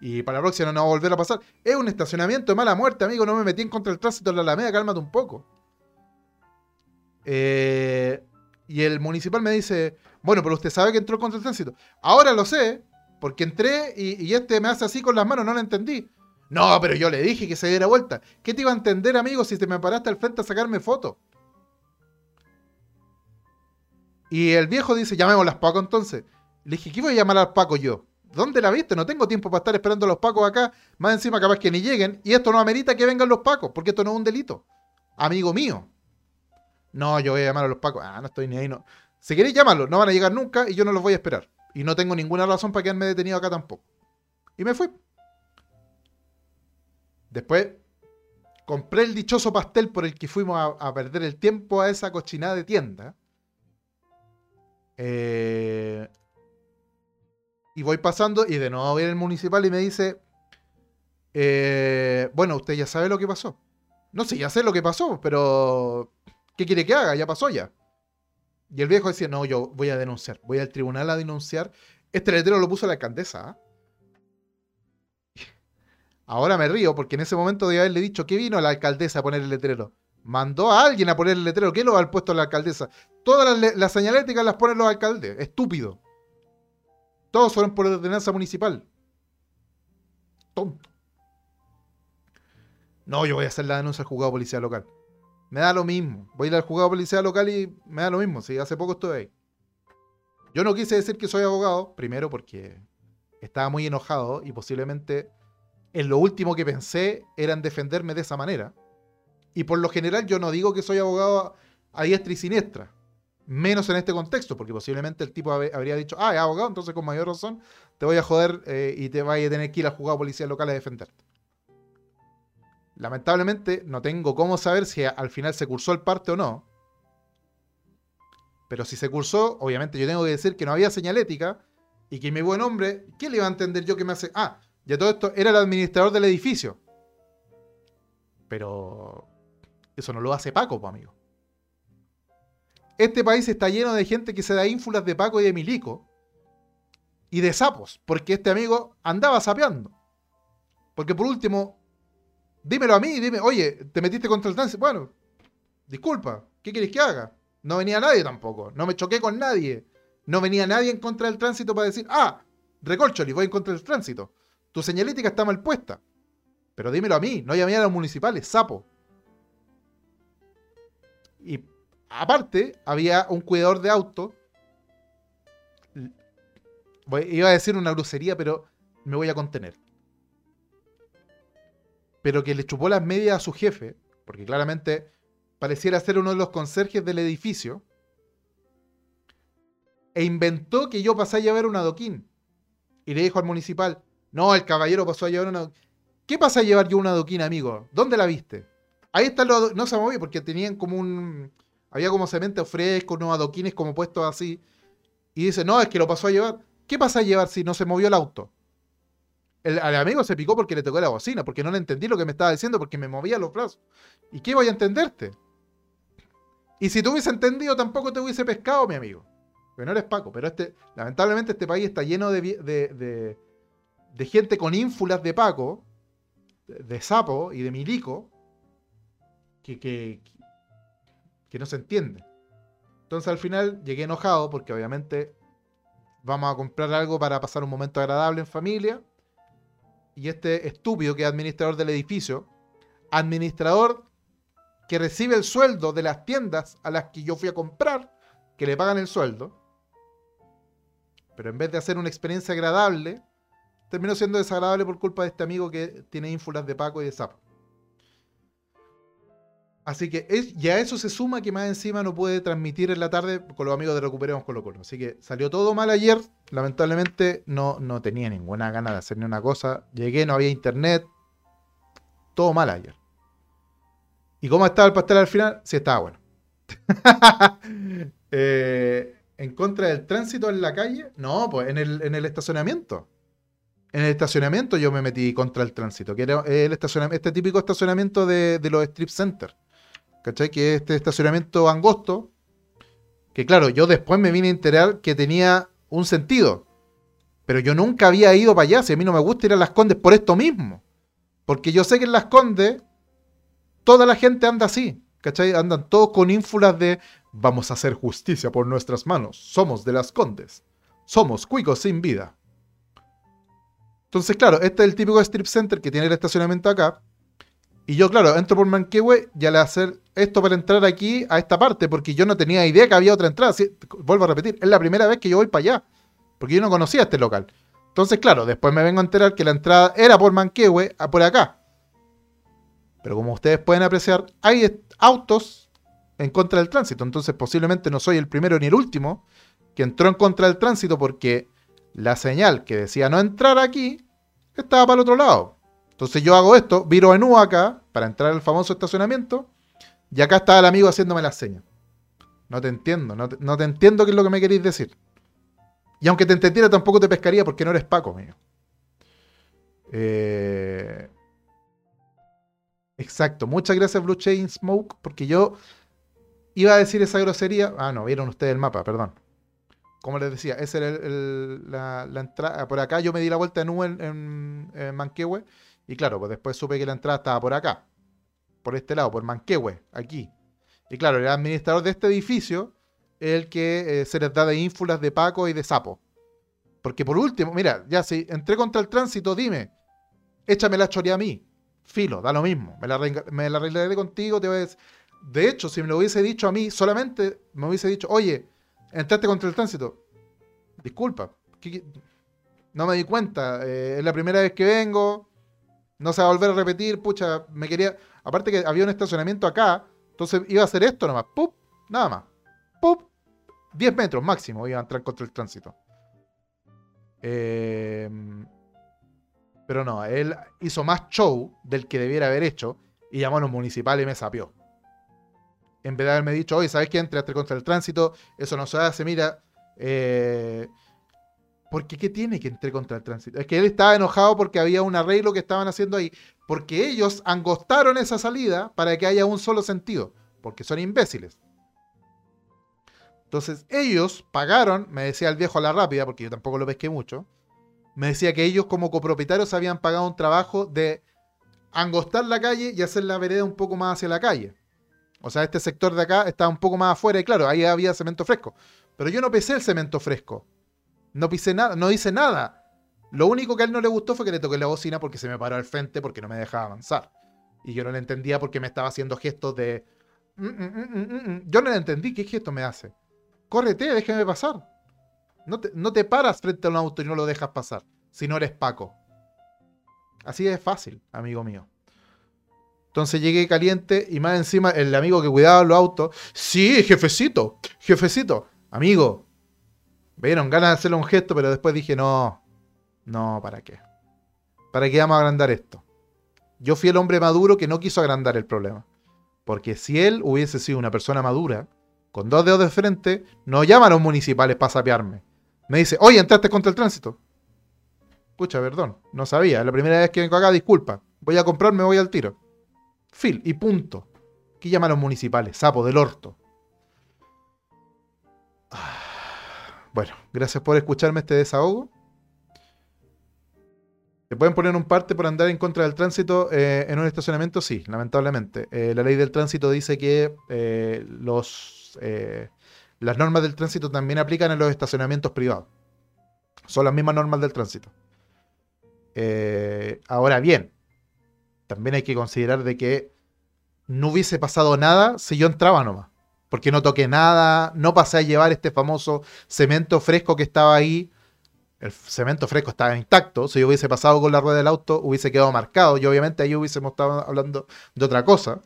y para la próxima no va a volver a pasar. Es un estacionamiento de mala muerte, amigo. No me metí en contra del tránsito en la Alameda, cálmate un poco. Eh, y el municipal me dice, bueno, pero usted sabe que entró contra el tránsito. Ahora lo sé, porque entré y, este me hace así con las manos, no lo entendí. No, pero yo le dije que se diera vuelta. ¿Qué te iba a entender, amigo, si te me paraste al frente a sacarme foto? Y el viejo dice, llamemos las Paco entonces. Le dije, ¿qué voy a llamar al Paco yo? ¿Dónde la viste? No tengo tiempo para estar esperando a los pacos acá. Más encima, capaz que ni lleguen. Y esto no amerita que vengan los pacos, porque esto no es un delito. Amigo mío. No, yo voy a llamar a los pacos. Ah, no estoy ni ahí. No. Si queréis llamarlos, no van a llegar nunca y yo no los voy a esperar. Y no tengo ninguna razón para quedarme detenido acá tampoco. Y me fui. Después compré el dichoso pastel por el que fuimos a, a perder el tiempo a esa cochinada de tienda. Eh, y voy pasando y de nuevo viene el municipal y me dice, eh, bueno, usted ya sabe lo que pasó. No sé, ya sé lo que pasó, pero ¿qué quiere que haga? Ya pasó ya. Y el viejo decía, no, yo voy a denunciar, voy al tribunal a denunciar. Este letrero lo puso la alcaldesa. ¿ah? Ahora me río porque en ese momento de haberle dicho que vino la alcaldesa a poner el letrero. Mandó a alguien a poner el letrero. ¿Qué lo ha puesto la alcaldesa? Todas las, las señaléticas las ponen los alcaldes. Estúpido. Todos fueron por ordenanza municipal. Tonto. No, yo voy a hacer la denuncia al juzgado policial local. Me da lo mismo. Voy a ir al juzgado policial local y me da lo mismo. Si hace poco estuve ahí. Yo no quise decir que soy abogado, primero porque estaba muy enojado y posiblemente en lo último que pensé era en defenderme de esa manera. Y por lo general yo no digo que soy abogado a diestra y siniestra. Menos en este contexto, porque posiblemente el tipo habría dicho, ah, es abogado, entonces con mayor razón te voy a joder eh, y te vaya a tener que ir al juzgado policial local a defenderte. Lamentablemente no tengo cómo saber si al final se cursó el parte o no. Pero si se cursó, obviamente yo tengo que decir que no había señalética y que mi buen hombre, ¿qué le iba a entender yo que me hace? Ah, Y a todo esto era el administrador del edificio. Pero eso no lo hace Paco, amigo. Este país está lleno de gente que se da ínfulas de Paco y de Milico. Y de sapos, porque este amigo andaba sapeando. Porque por último, dímelo a mí, dime, oye, te metiste contra el tránsito. Bueno, disculpa, ¿qué quieres que haga? No venía nadie tampoco, no me choqué con nadie. No venía nadie en contra del tránsito para decir, ah, recorcholi, voy en contra del tránsito. Tu señalítica está mal puesta. Pero dímelo a mí, no llamé a los municipales, sapo. Aparte, había un cuidador de auto. Iba a decir una grosería, pero me voy a contener. Pero que le chupó las medias a su jefe, porque claramente pareciera ser uno de los conserjes del edificio, e inventó que yo pasé a llevar un adoquín. Y le dijo al municipal, no, el caballero pasó a llevar un adoquín. ¿Qué pasa a llevar yo un adoquín, amigo? ¿Dónde la viste? Ahí está lo no se movió porque tenían como un había como cemento fresco, unos adoquines como puestos así. Y dice, no, es que lo pasó a llevar. ¿Qué pasa a llevar si no se movió el auto? El, amigo se picó porque le tocó la bocina, porque no le entendí lo que me estaba diciendo, porque me movía los brazos. ¿Y qué voy a entenderte? Y si tú hubiese entendido, tampoco te hubiese pescado, mi amigo. Porque no eres Paco, pero este, lamentablemente este país está lleno de, de, de gente con ínfulas de Paco, de, sapo y de milico, que, que, que no se entiende. Entonces al final llegué enojado porque obviamente vamos a comprar algo para pasar un momento agradable en familia. Y este estúpido que es administrador del edificio, administrador que recibe el sueldo de las tiendas a las que yo fui a comprar, que le pagan el sueldo, pero en vez de hacer una experiencia agradable, terminó siendo desagradable por culpa de este amigo que tiene ínfulas de Paco y de Sapo. Así que es, ya eso se suma que más encima no puede transmitir en la tarde con los amigos de Recuperemos Colo Colo. Así que salió todo mal ayer. Lamentablemente no, no tenía ninguna gana de hacer ni una cosa. Llegué, no había internet. Todo mal ayer. ¿Y cómo estaba el pastel al final? Sí, estaba bueno. Eh, ¿En contra del tránsito en la calle? No, pues en el, en el estacionamiento. En el estacionamiento yo me metí contra el tránsito, que el estacionamiento, este típico estacionamiento de, de los strip centers. ¿Cachai? Que este estacionamiento angosto, que claro, yo después me vine a enterar que tenía un sentido, pero yo nunca había ido para allá, si a mí no me gusta ir a Las Condes por esto mismo, porque yo sé que en Las Condes toda la gente anda así, ¿cachai? Andan todos con ínfulas de vamos a hacer justicia por nuestras manos, somos de Las Condes, somos cuicos sin vida. Entonces, claro, este es el típico strip center que tiene el estacionamiento acá, y yo, claro, entro por Manquehue y al hacer esto para entrar aquí a esta parte, porque yo no tenía idea que había otra entrada. vuelvo a repetir, es la primera vez que yo voy para allá, porque yo no conocía este local. Entonces, claro, después me vengo a enterar que la entrada era por Manquehue, por acá. Pero como ustedes pueden apreciar, hay autos en contra del tránsito. Entonces, posiblemente no soy el primero ni el último que entró en contra del tránsito porque la señal que decía no entrar aquí estaba para el otro lado. Entonces yo hago esto, viro en U acá para entrar al famoso estacionamiento y acá está el amigo haciéndome las señas. No te entiendo, no te, entiendo qué es lo que me queréis decir. Y aunque te entendiera tampoco te pescaría porque no eres Paco, mío. Eh, exacto, muchas gracias Blue Chain Smoke porque yo iba a decir esa grosería. Ah, no, vieron ustedes el mapa, perdón. Como les decía, esa era la, entrada. Por acá yo me di la vuelta en U en, en, en Manquehue y claro, pues después supe que la entrada estaba por acá, por este lado, por Manquehue, aquí. Y claro, el administrador de este edificio es el que eh, se les da de ínfulas de Paco y de Sapo. Porque por último, mira, ya si entré contra el tránsito, dime, échame la choría a mí. Filo, da lo mismo. Me la, arreglaré contigo, te voy De hecho, si me lo hubiese dicho a mí, solamente me hubiese dicho, oye, entraste contra el tránsito. Disculpa, no me di cuenta. Eh, es la primera vez que vengo. No se va a volver a repetir, pucha, me quería. Aparte que había un estacionamiento acá, entonces iba a hacer esto nomás, ¡pup! Nada más. ¡pup! 10 metros máximo iba a entrar contra el tránsito. Em, pero no, él hizo más show del que debiera haber hecho y llamó a los municipales y me sapió. En vez de haberme dicho, oye, ¿sabes qué? Entraste contra el tránsito, eso no se hace, mira. Eh, Porque ¿qué tiene que entrar contra el tránsito? Es que él estaba enojado porque había un arreglo que estaban haciendo ahí. Porque ellos angostaron esa salida para que haya un solo sentido. Porque son imbéciles. Entonces ellos pagaron, me decía el viejo a la rápida, porque yo tampoco lo pesqué mucho, me decía que ellos como copropietarios habían pagado un trabajo de angostar la calle y hacer la vereda un poco más hacia la calle. O sea, este sector de acá estaba un poco más afuera y claro, ahí había cemento fresco. Pero yo no pisé el cemento fresco. No pisé nada, no hice nada. Lo único que a él no le gustó fue que le toqué la bocina porque se me paró al frente porque no me dejaba avanzar. Y yo no le entendía porque me estaba haciendo gestos de... Mm, mm, mm, yo no le entendí qué gesto me hace córrete, déjame pasar. No te, no te paras frente a un auto y no lo dejas pasar, si no eres Paco. Así es fácil, amigo mío. Entonces llegué caliente y más encima el amigo que cuidaba los autos. Sí, jefecito, jefecito. Amigo, vieron ganas de hacerle un gesto, pero después dije, no, no, ¿para qué? ¿Para qué vamos a agrandar esto? Yo fui el hombre maduro que no quiso agrandar el problema. Porque si él hubiese sido una persona madura, con dos dedos de frente, no llama a los municipales para sapearme. Me dice, oye, entraste contra el tránsito. Pucha, perdón, no sabía. Es la primera vez que vengo acá, disculpa. Voy a comprarme, voy al tiro. Phil, y punto. ¿Qué llaman los municipales? Sapo del orto. Bueno, gracias por escucharme este desahogo. ¿Se pueden poner un parte por andar en contra del tránsito eh, en un estacionamiento? Sí, lamentablemente. Eh, la ley del tránsito dice que eh, los las normas del tránsito también aplican en los estacionamientos privados. Son las mismas normas del tránsito. Ahora bien, también hay que considerar de que no hubiese pasado nada si yo entraba nomás. Porque no toqué nada, no pasé a llevar este famoso cemento fresco que estaba ahí. El cemento fresco estaba intacto. Si yo hubiese pasado con la rueda del auto, hubiese quedado marcado. Y obviamente ahí hubiésemos estado hablando de otra cosa.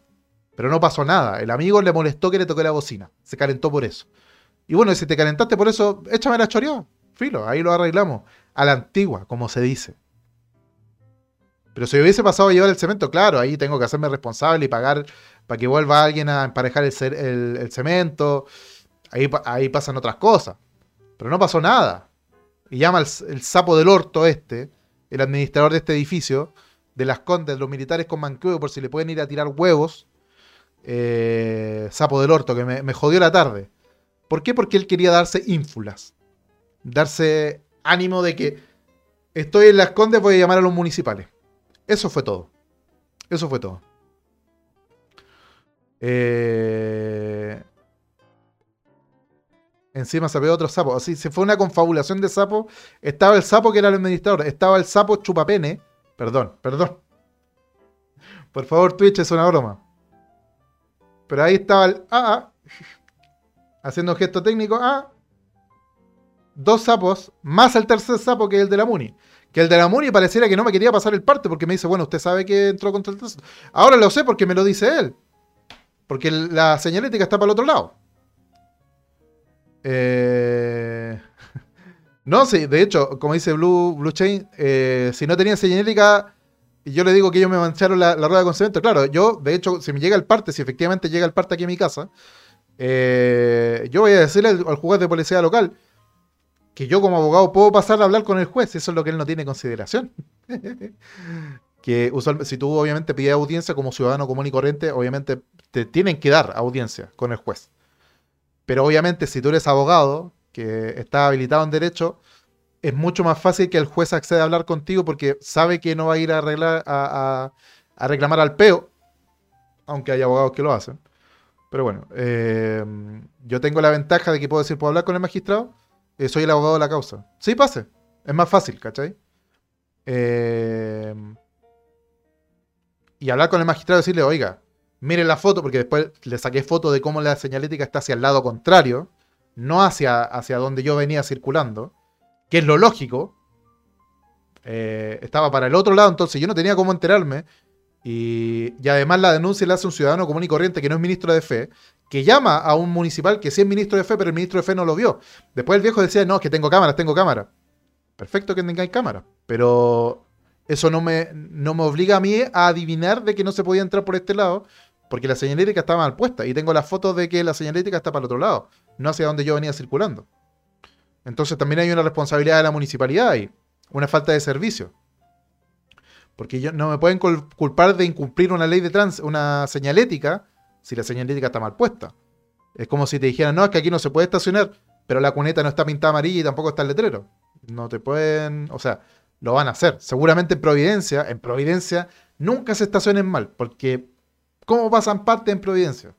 Pero no pasó nada. El amigo le molestó que le toqué la bocina. Se calentó por eso. Y bueno, si te calentaste por eso, échame la choreada. Filo, ahí lo arreglamos. A la antigua, como se dice. Pero si hubiese pasado a llevar el cemento, claro, ahí tengo que hacerme responsable y pagar para que vuelva alguien a emparejar el, cemento. Ahí, ahí, pasan otras cosas. Pero no pasó nada. Y llama el, sapo del orto este, el administrador de este edificio, de las condes, los militares con manqueo, por si le pueden ir a tirar huevos eh, sapo del orto, que me, jodió la tarde. ¿Por qué? Porque él quería darse ínfulas. Darse ánimo de que estoy en las condes, voy a llamar a los municipales. Eso fue todo. Eso fue todo. Eh, encima se ve otro sapo. Así se fue una confabulación de sapos. Estaba el sapo que era el administrador. Estaba el sapo chupapene. Perdón, perdón. Por favor, Twitch es una broma. Pero ahí estaba el AA, haciendo gesto técnico, dos sapos, más el tercer sapo que el de la Muni. Que el de la Muni pareciera que no me quería pasar el parte porque me dice, bueno, usted sabe que entró contra el tercer. Ahora lo sé porque me lo dice él. Porque la señalética está para el otro lado. Eh... No, sí, de hecho, como dice Blue, Blue Chain, eh, si no tenía señalética, y yo le digo que ellos me mancharon la, rueda de cemento. Claro, yo, de hecho, si me llega el parte, si efectivamente llega el parte aquí a mi casa, eh, yo voy a decirle al, juez de policía local que yo como abogado puedo pasar a hablar con el juez, eso es lo que él no tiene en consideración. que usualmente, si tú obviamente pides audiencia como ciudadano común y corriente, obviamente te tienen que dar audiencia con el juez. Pero obviamente si tú eres abogado, que está habilitado en derecho, es mucho más fácil que el juez acceda a hablar contigo porque sabe que no va a ir a, arreglar, a, reclamar al peo, aunque hay abogados que lo hacen. Pero bueno, eh, yo tengo la ventaja de que puedo decir, puedo hablar con el magistrado, eh, soy el abogado de la causa. Sí, pase, es más fácil, ¿cachai? Eh, y hablar con el magistrado y decirle, oiga, mire la foto, porque después le saqué foto de cómo la señalética está hacia el lado contrario, no hacia, hacia donde yo venía circulando que es lo lógico, eh, estaba para el otro lado, entonces yo no tenía cómo enterarme. Y, además la denuncia la hace un ciudadano común y corriente que no es ministro de fe, que llama a un municipal que sí es ministro de fe, pero el ministro de fe no lo vio. Después el viejo decía, no, es que tengo cámaras, tengo cámara. Perfecto que tengáis cámara, pero eso no me, no me obliga a mí a adivinar de que no se podía entrar por este lado, porque la señalética estaba mal puesta. Y tengo las fotos de que la señalética está para el otro lado, no hacia donde yo venía circulando. Entonces también hay una responsabilidad de la municipalidad ahí, una falta de servicio. Porque yo, no me pueden culpar de incumplir una ley de trans, una señalética, si la señalética está mal puesta. Es como si te dijeran, no, es que aquí no se puede estacionar, pero la cuneta no está pintada amarilla y tampoco está el letrero. No te pueden, o sea, lo van a hacer. Seguramente en Providencia, en Providencia nunca se estacionen mal, porque ¿cómo pasan parte en Providencia?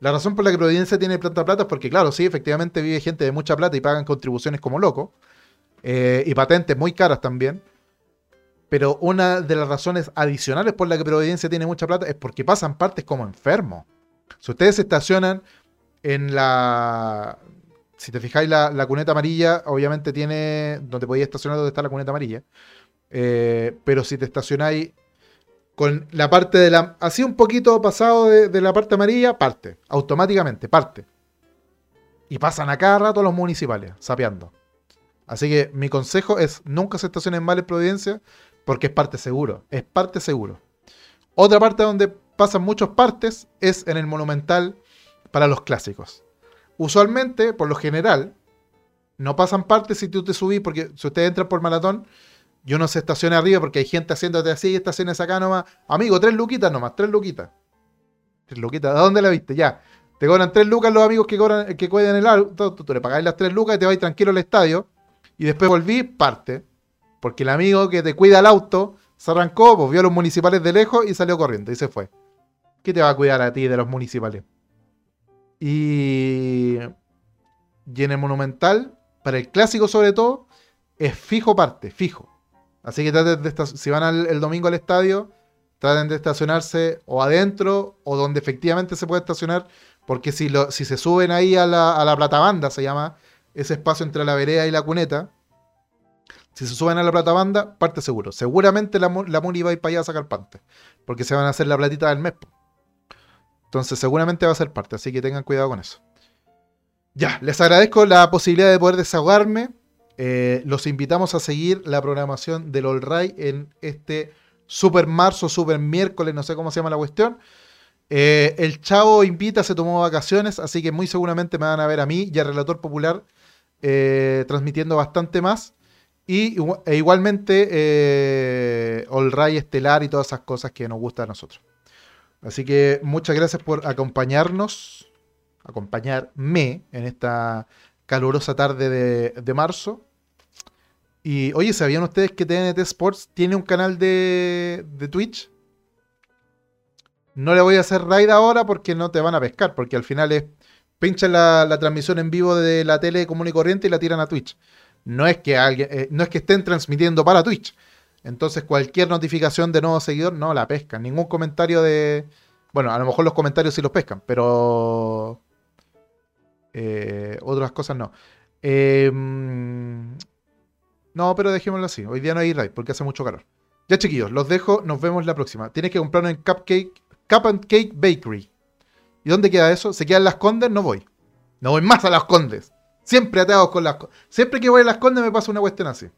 La razón por la que Providencia tiene planta plata es porque, claro, sí, efectivamente vive gente de mucha plata y pagan contribuciones como loco, eh, y patentes muy caras también. Pero una de las razones adicionales por la que Providencia tiene mucha plata es porque pasan partes como enfermos. Si ustedes estacionan en la. Si te fijáis, la, cuneta amarilla, obviamente tiene. Donde podéis estacionar donde está la cuneta amarilla. Eh, pero si te estacionáis con la parte de la. Así un poquito pasado de, la parte amarilla, parte. Automáticamente, parte. Y pasan a cada rato los municipales, sapeando. Así que mi consejo es nunca se estacionen mal en Providencia porque es parte seguro. Es parte seguro. Otra parte donde pasan muchas partes es en el Monumental para los clásicos. Usualmente, por lo general, no pasan partes si tú te subís, porque si usted entra por maratón, yo no se estaciona arriba porque hay gente haciéndote así, estaciones acá nomás. Amigo, tres luquitas nomás, tres luquitas. Tres luquitas, ¿de dónde la viste? Ya. Te cobran tres lucas los amigos que, cobran, que cuidan el auto, tú, le pagáis las tres lucas y te vais tranquilo al estadio. Y después volví, parte. Porque el amigo que te cuida el auto se arrancó, pues vio a los municipales de lejos y salió corriendo y se fue. ¿Qué te va a cuidar a ti de los municipales? Y, y en el Monumental, para el clásico sobre todo, es fijo parte, fijo. Así que traten de si van el domingo al estadio, traten de estacionarse o adentro o donde efectivamente se puede estacionar, porque si, lo, si se suben ahí a la, a la platabanda, se llama ese espacio entre la vereda y la cuneta, si se suben a la platabanda, parte seguro. Seguramente la, la Muni va a ir para allá a sacar parte, porque se van a hacer la platita del mes. Entonces seguramente va a ser parte, así que tengan cuidado con eso. Ya, les agradezco la posibilidad de poder desahogarme. Eh, los invitamos a seguir la programación del All Ray en este super marzo, super miércoles, no sé cómo se llama la cuestión. Eh, el Chavo invita, se tomó vacaciones, así que muy seguramente me van a ver a mí y al Relator Popular eh, transmitiendo bastante más. Y e igualmente All Ray Estelar y todas esas cosas que nos gustan a nosotros. Así que muchas gracias por acompañarnos, acompañarme en esta calurosa tarde de, marzo. Y oye, ¿sabían ustedes que TNT Sports tiene un canal de, Twitch? No le voy a hacer raid ahora porque no te van a pescar, porque al final es pinchan la, transmisión en vivo de la tele común y corriente y la tiran a Twitch. No es que alguien, eh, no es que estén transmitiendo para Twitch. Entonces cualquier notificación de nuevo seguidor no la pescan. Ningún comentario de... Bueno, a lo mejor los comentarios sí los pescan, pero... Eh, otras cosas no. Em, no, pero dejémoslo así. Hoy día no hay raid porque hace mucho calor. Ya chiquillos, los dejo. Nos vemos la próxima. Tienes que comprarlo en Cupcake, Cup and Cake Bakery. ¿Y dónde queda eso? ¿Se quedan las Condes? No voy. No voy más a las Condes. Siempre atados con las Siempre que voy a las Condes me pasa una cuestión así.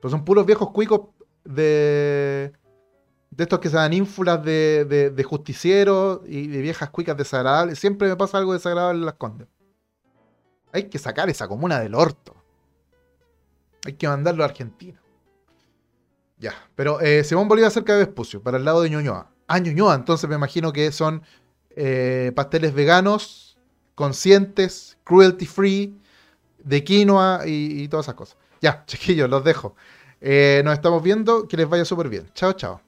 Pues son puros viejos cuicos de. De estos que se dan ínfulas de, de, justicieros y de viejas cuicas desagradables. Siempre me pasa algo desagradable en las condes. Hay que sacar esa comuna del orto. Hay que mandarlo a Argentina. Ya, pero eh, Simón Bolívar cerca de Vespucio, para el lado de Ñuñoa. Ah, Ñuñoa, entonces me imagino que son eh, pasteles veganos, conscientes, cruelty free, de quinoa y todas esas cosas. Ya, chiquillos, los dejo. Eh, nos estamos viendo. Que les vaya súper bien. Chao, chao.